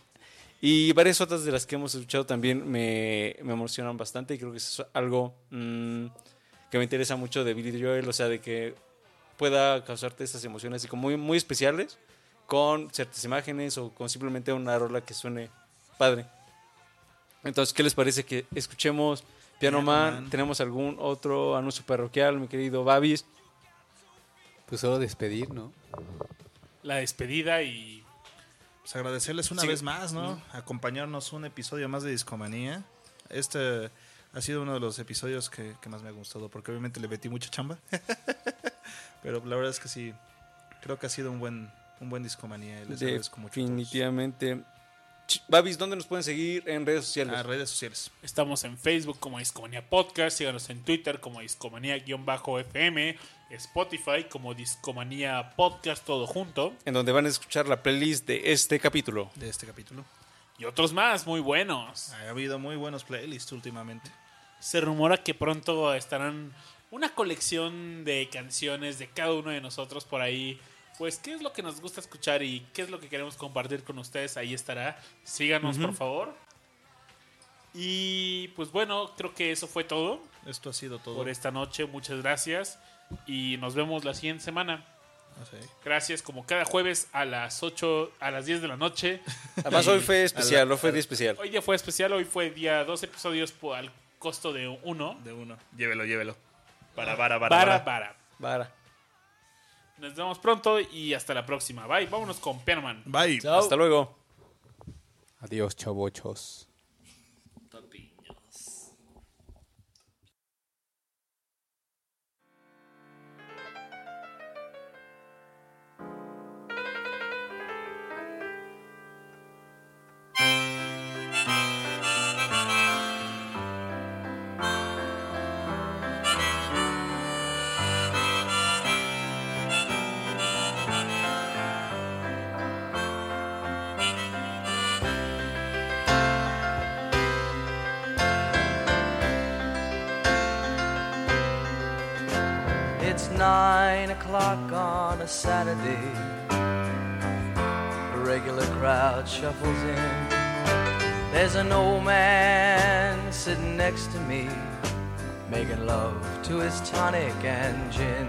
Y varias otras de las que hemos escuchado también me, me emocionan bastante. Y creo que es algo mm, que me interesa mucho de Billy Joel. O sea, de que pueda causarte estas emociones así como muy, muy especiales con ciertas imágenes o con simplemente una rola que suene padre. Entonces, ¿qué les parece que escuchemos Piano, Piano Man? Man. ¿Tenemos algún otro anuncio parroquial, mi querido Babis? Pues solo despedir, ¿no? La despedida y Pues agradecerles una Sí. vez más, ¿no? Acompañarnos un episodio más de Discomanía. Este ha sido uno de los episodios que, que más me ha gustado, porque obviamente le metí mucha chamba. Pero la verdad es que sí, creo que ha sido un buen, un buen Discomanía. y Les agradezco mucho. Definitivamente. Babis, ¿dónde nos pueden seguir en redes sociales? A redes sociales. Estamos en Facebook como Discomanía Podcast, síganos en Twitter como Discomanía-FM, Spotify como Discomanía Podcast, todo junto, en donde van a escuchar la playlist de este capítulo. de este capítulo. Y otros más muy buenos. Ha habido muy buenos playlists últimamente. Se rumora que pronto estarán una colección de canciones de cada uno de nosotros por ahí. Pues, ¿qué es lo que nos gusta escuchar y qué es lo que queremos compartir con ustedes? Ahí estará. Síganos, por favor. Y pues bueno, creo que eso fue todo Esto ha sido todo. por esta noche. Muchas gracias. Y nos vemos la siguiente semana. Gracias, como cada jueves a las 8, a las 10 de la noche. Además, hoy fue especial, hoy fue día especial. Hoy día fue especial, hoy fue día dos episodios por, al costo de uno. De uno. Llévelo, llévelo. Para, para, para. Para, para. para. Vara. Nos vemos pronto y hasta la próxima. Bye, vámonos con Pianoman. Bye. Chao. Hasta luego. Adiós, chavochos. Nine o'clock on a Saturday. The regular crowd shuffles in. There's an old man sitting next to me, making love to his tonic and gin.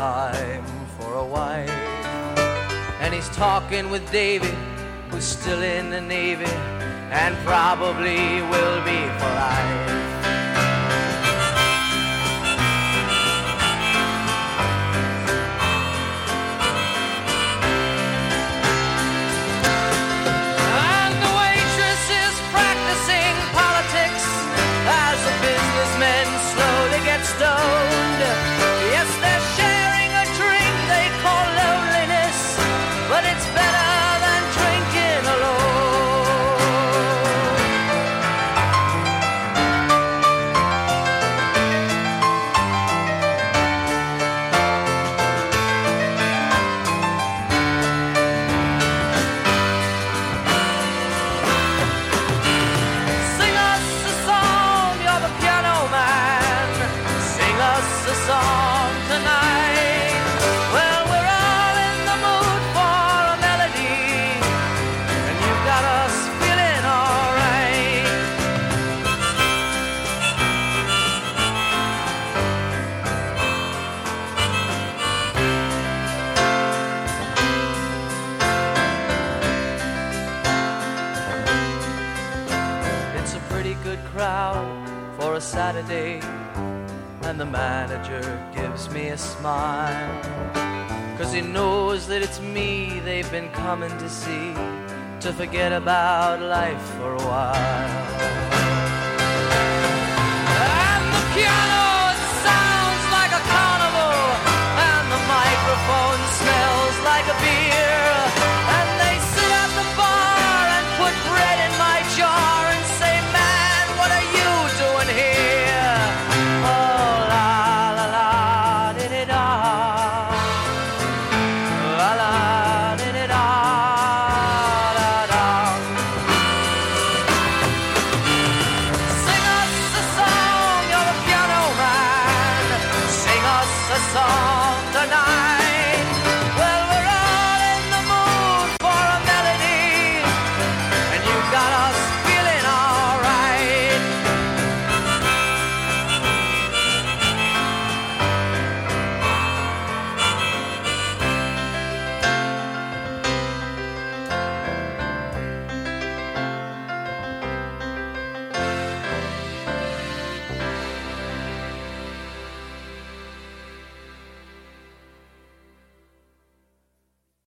Time for a wife. And he's talking with David, who's still in the Navy and probably will be for life. the manager gives me a smile. Cause he knows that it's me they've been coming to see to forget about life for a while. And the piano sounds like a carnival, and the microphone smells like a beer, and they sit at the bar and put bread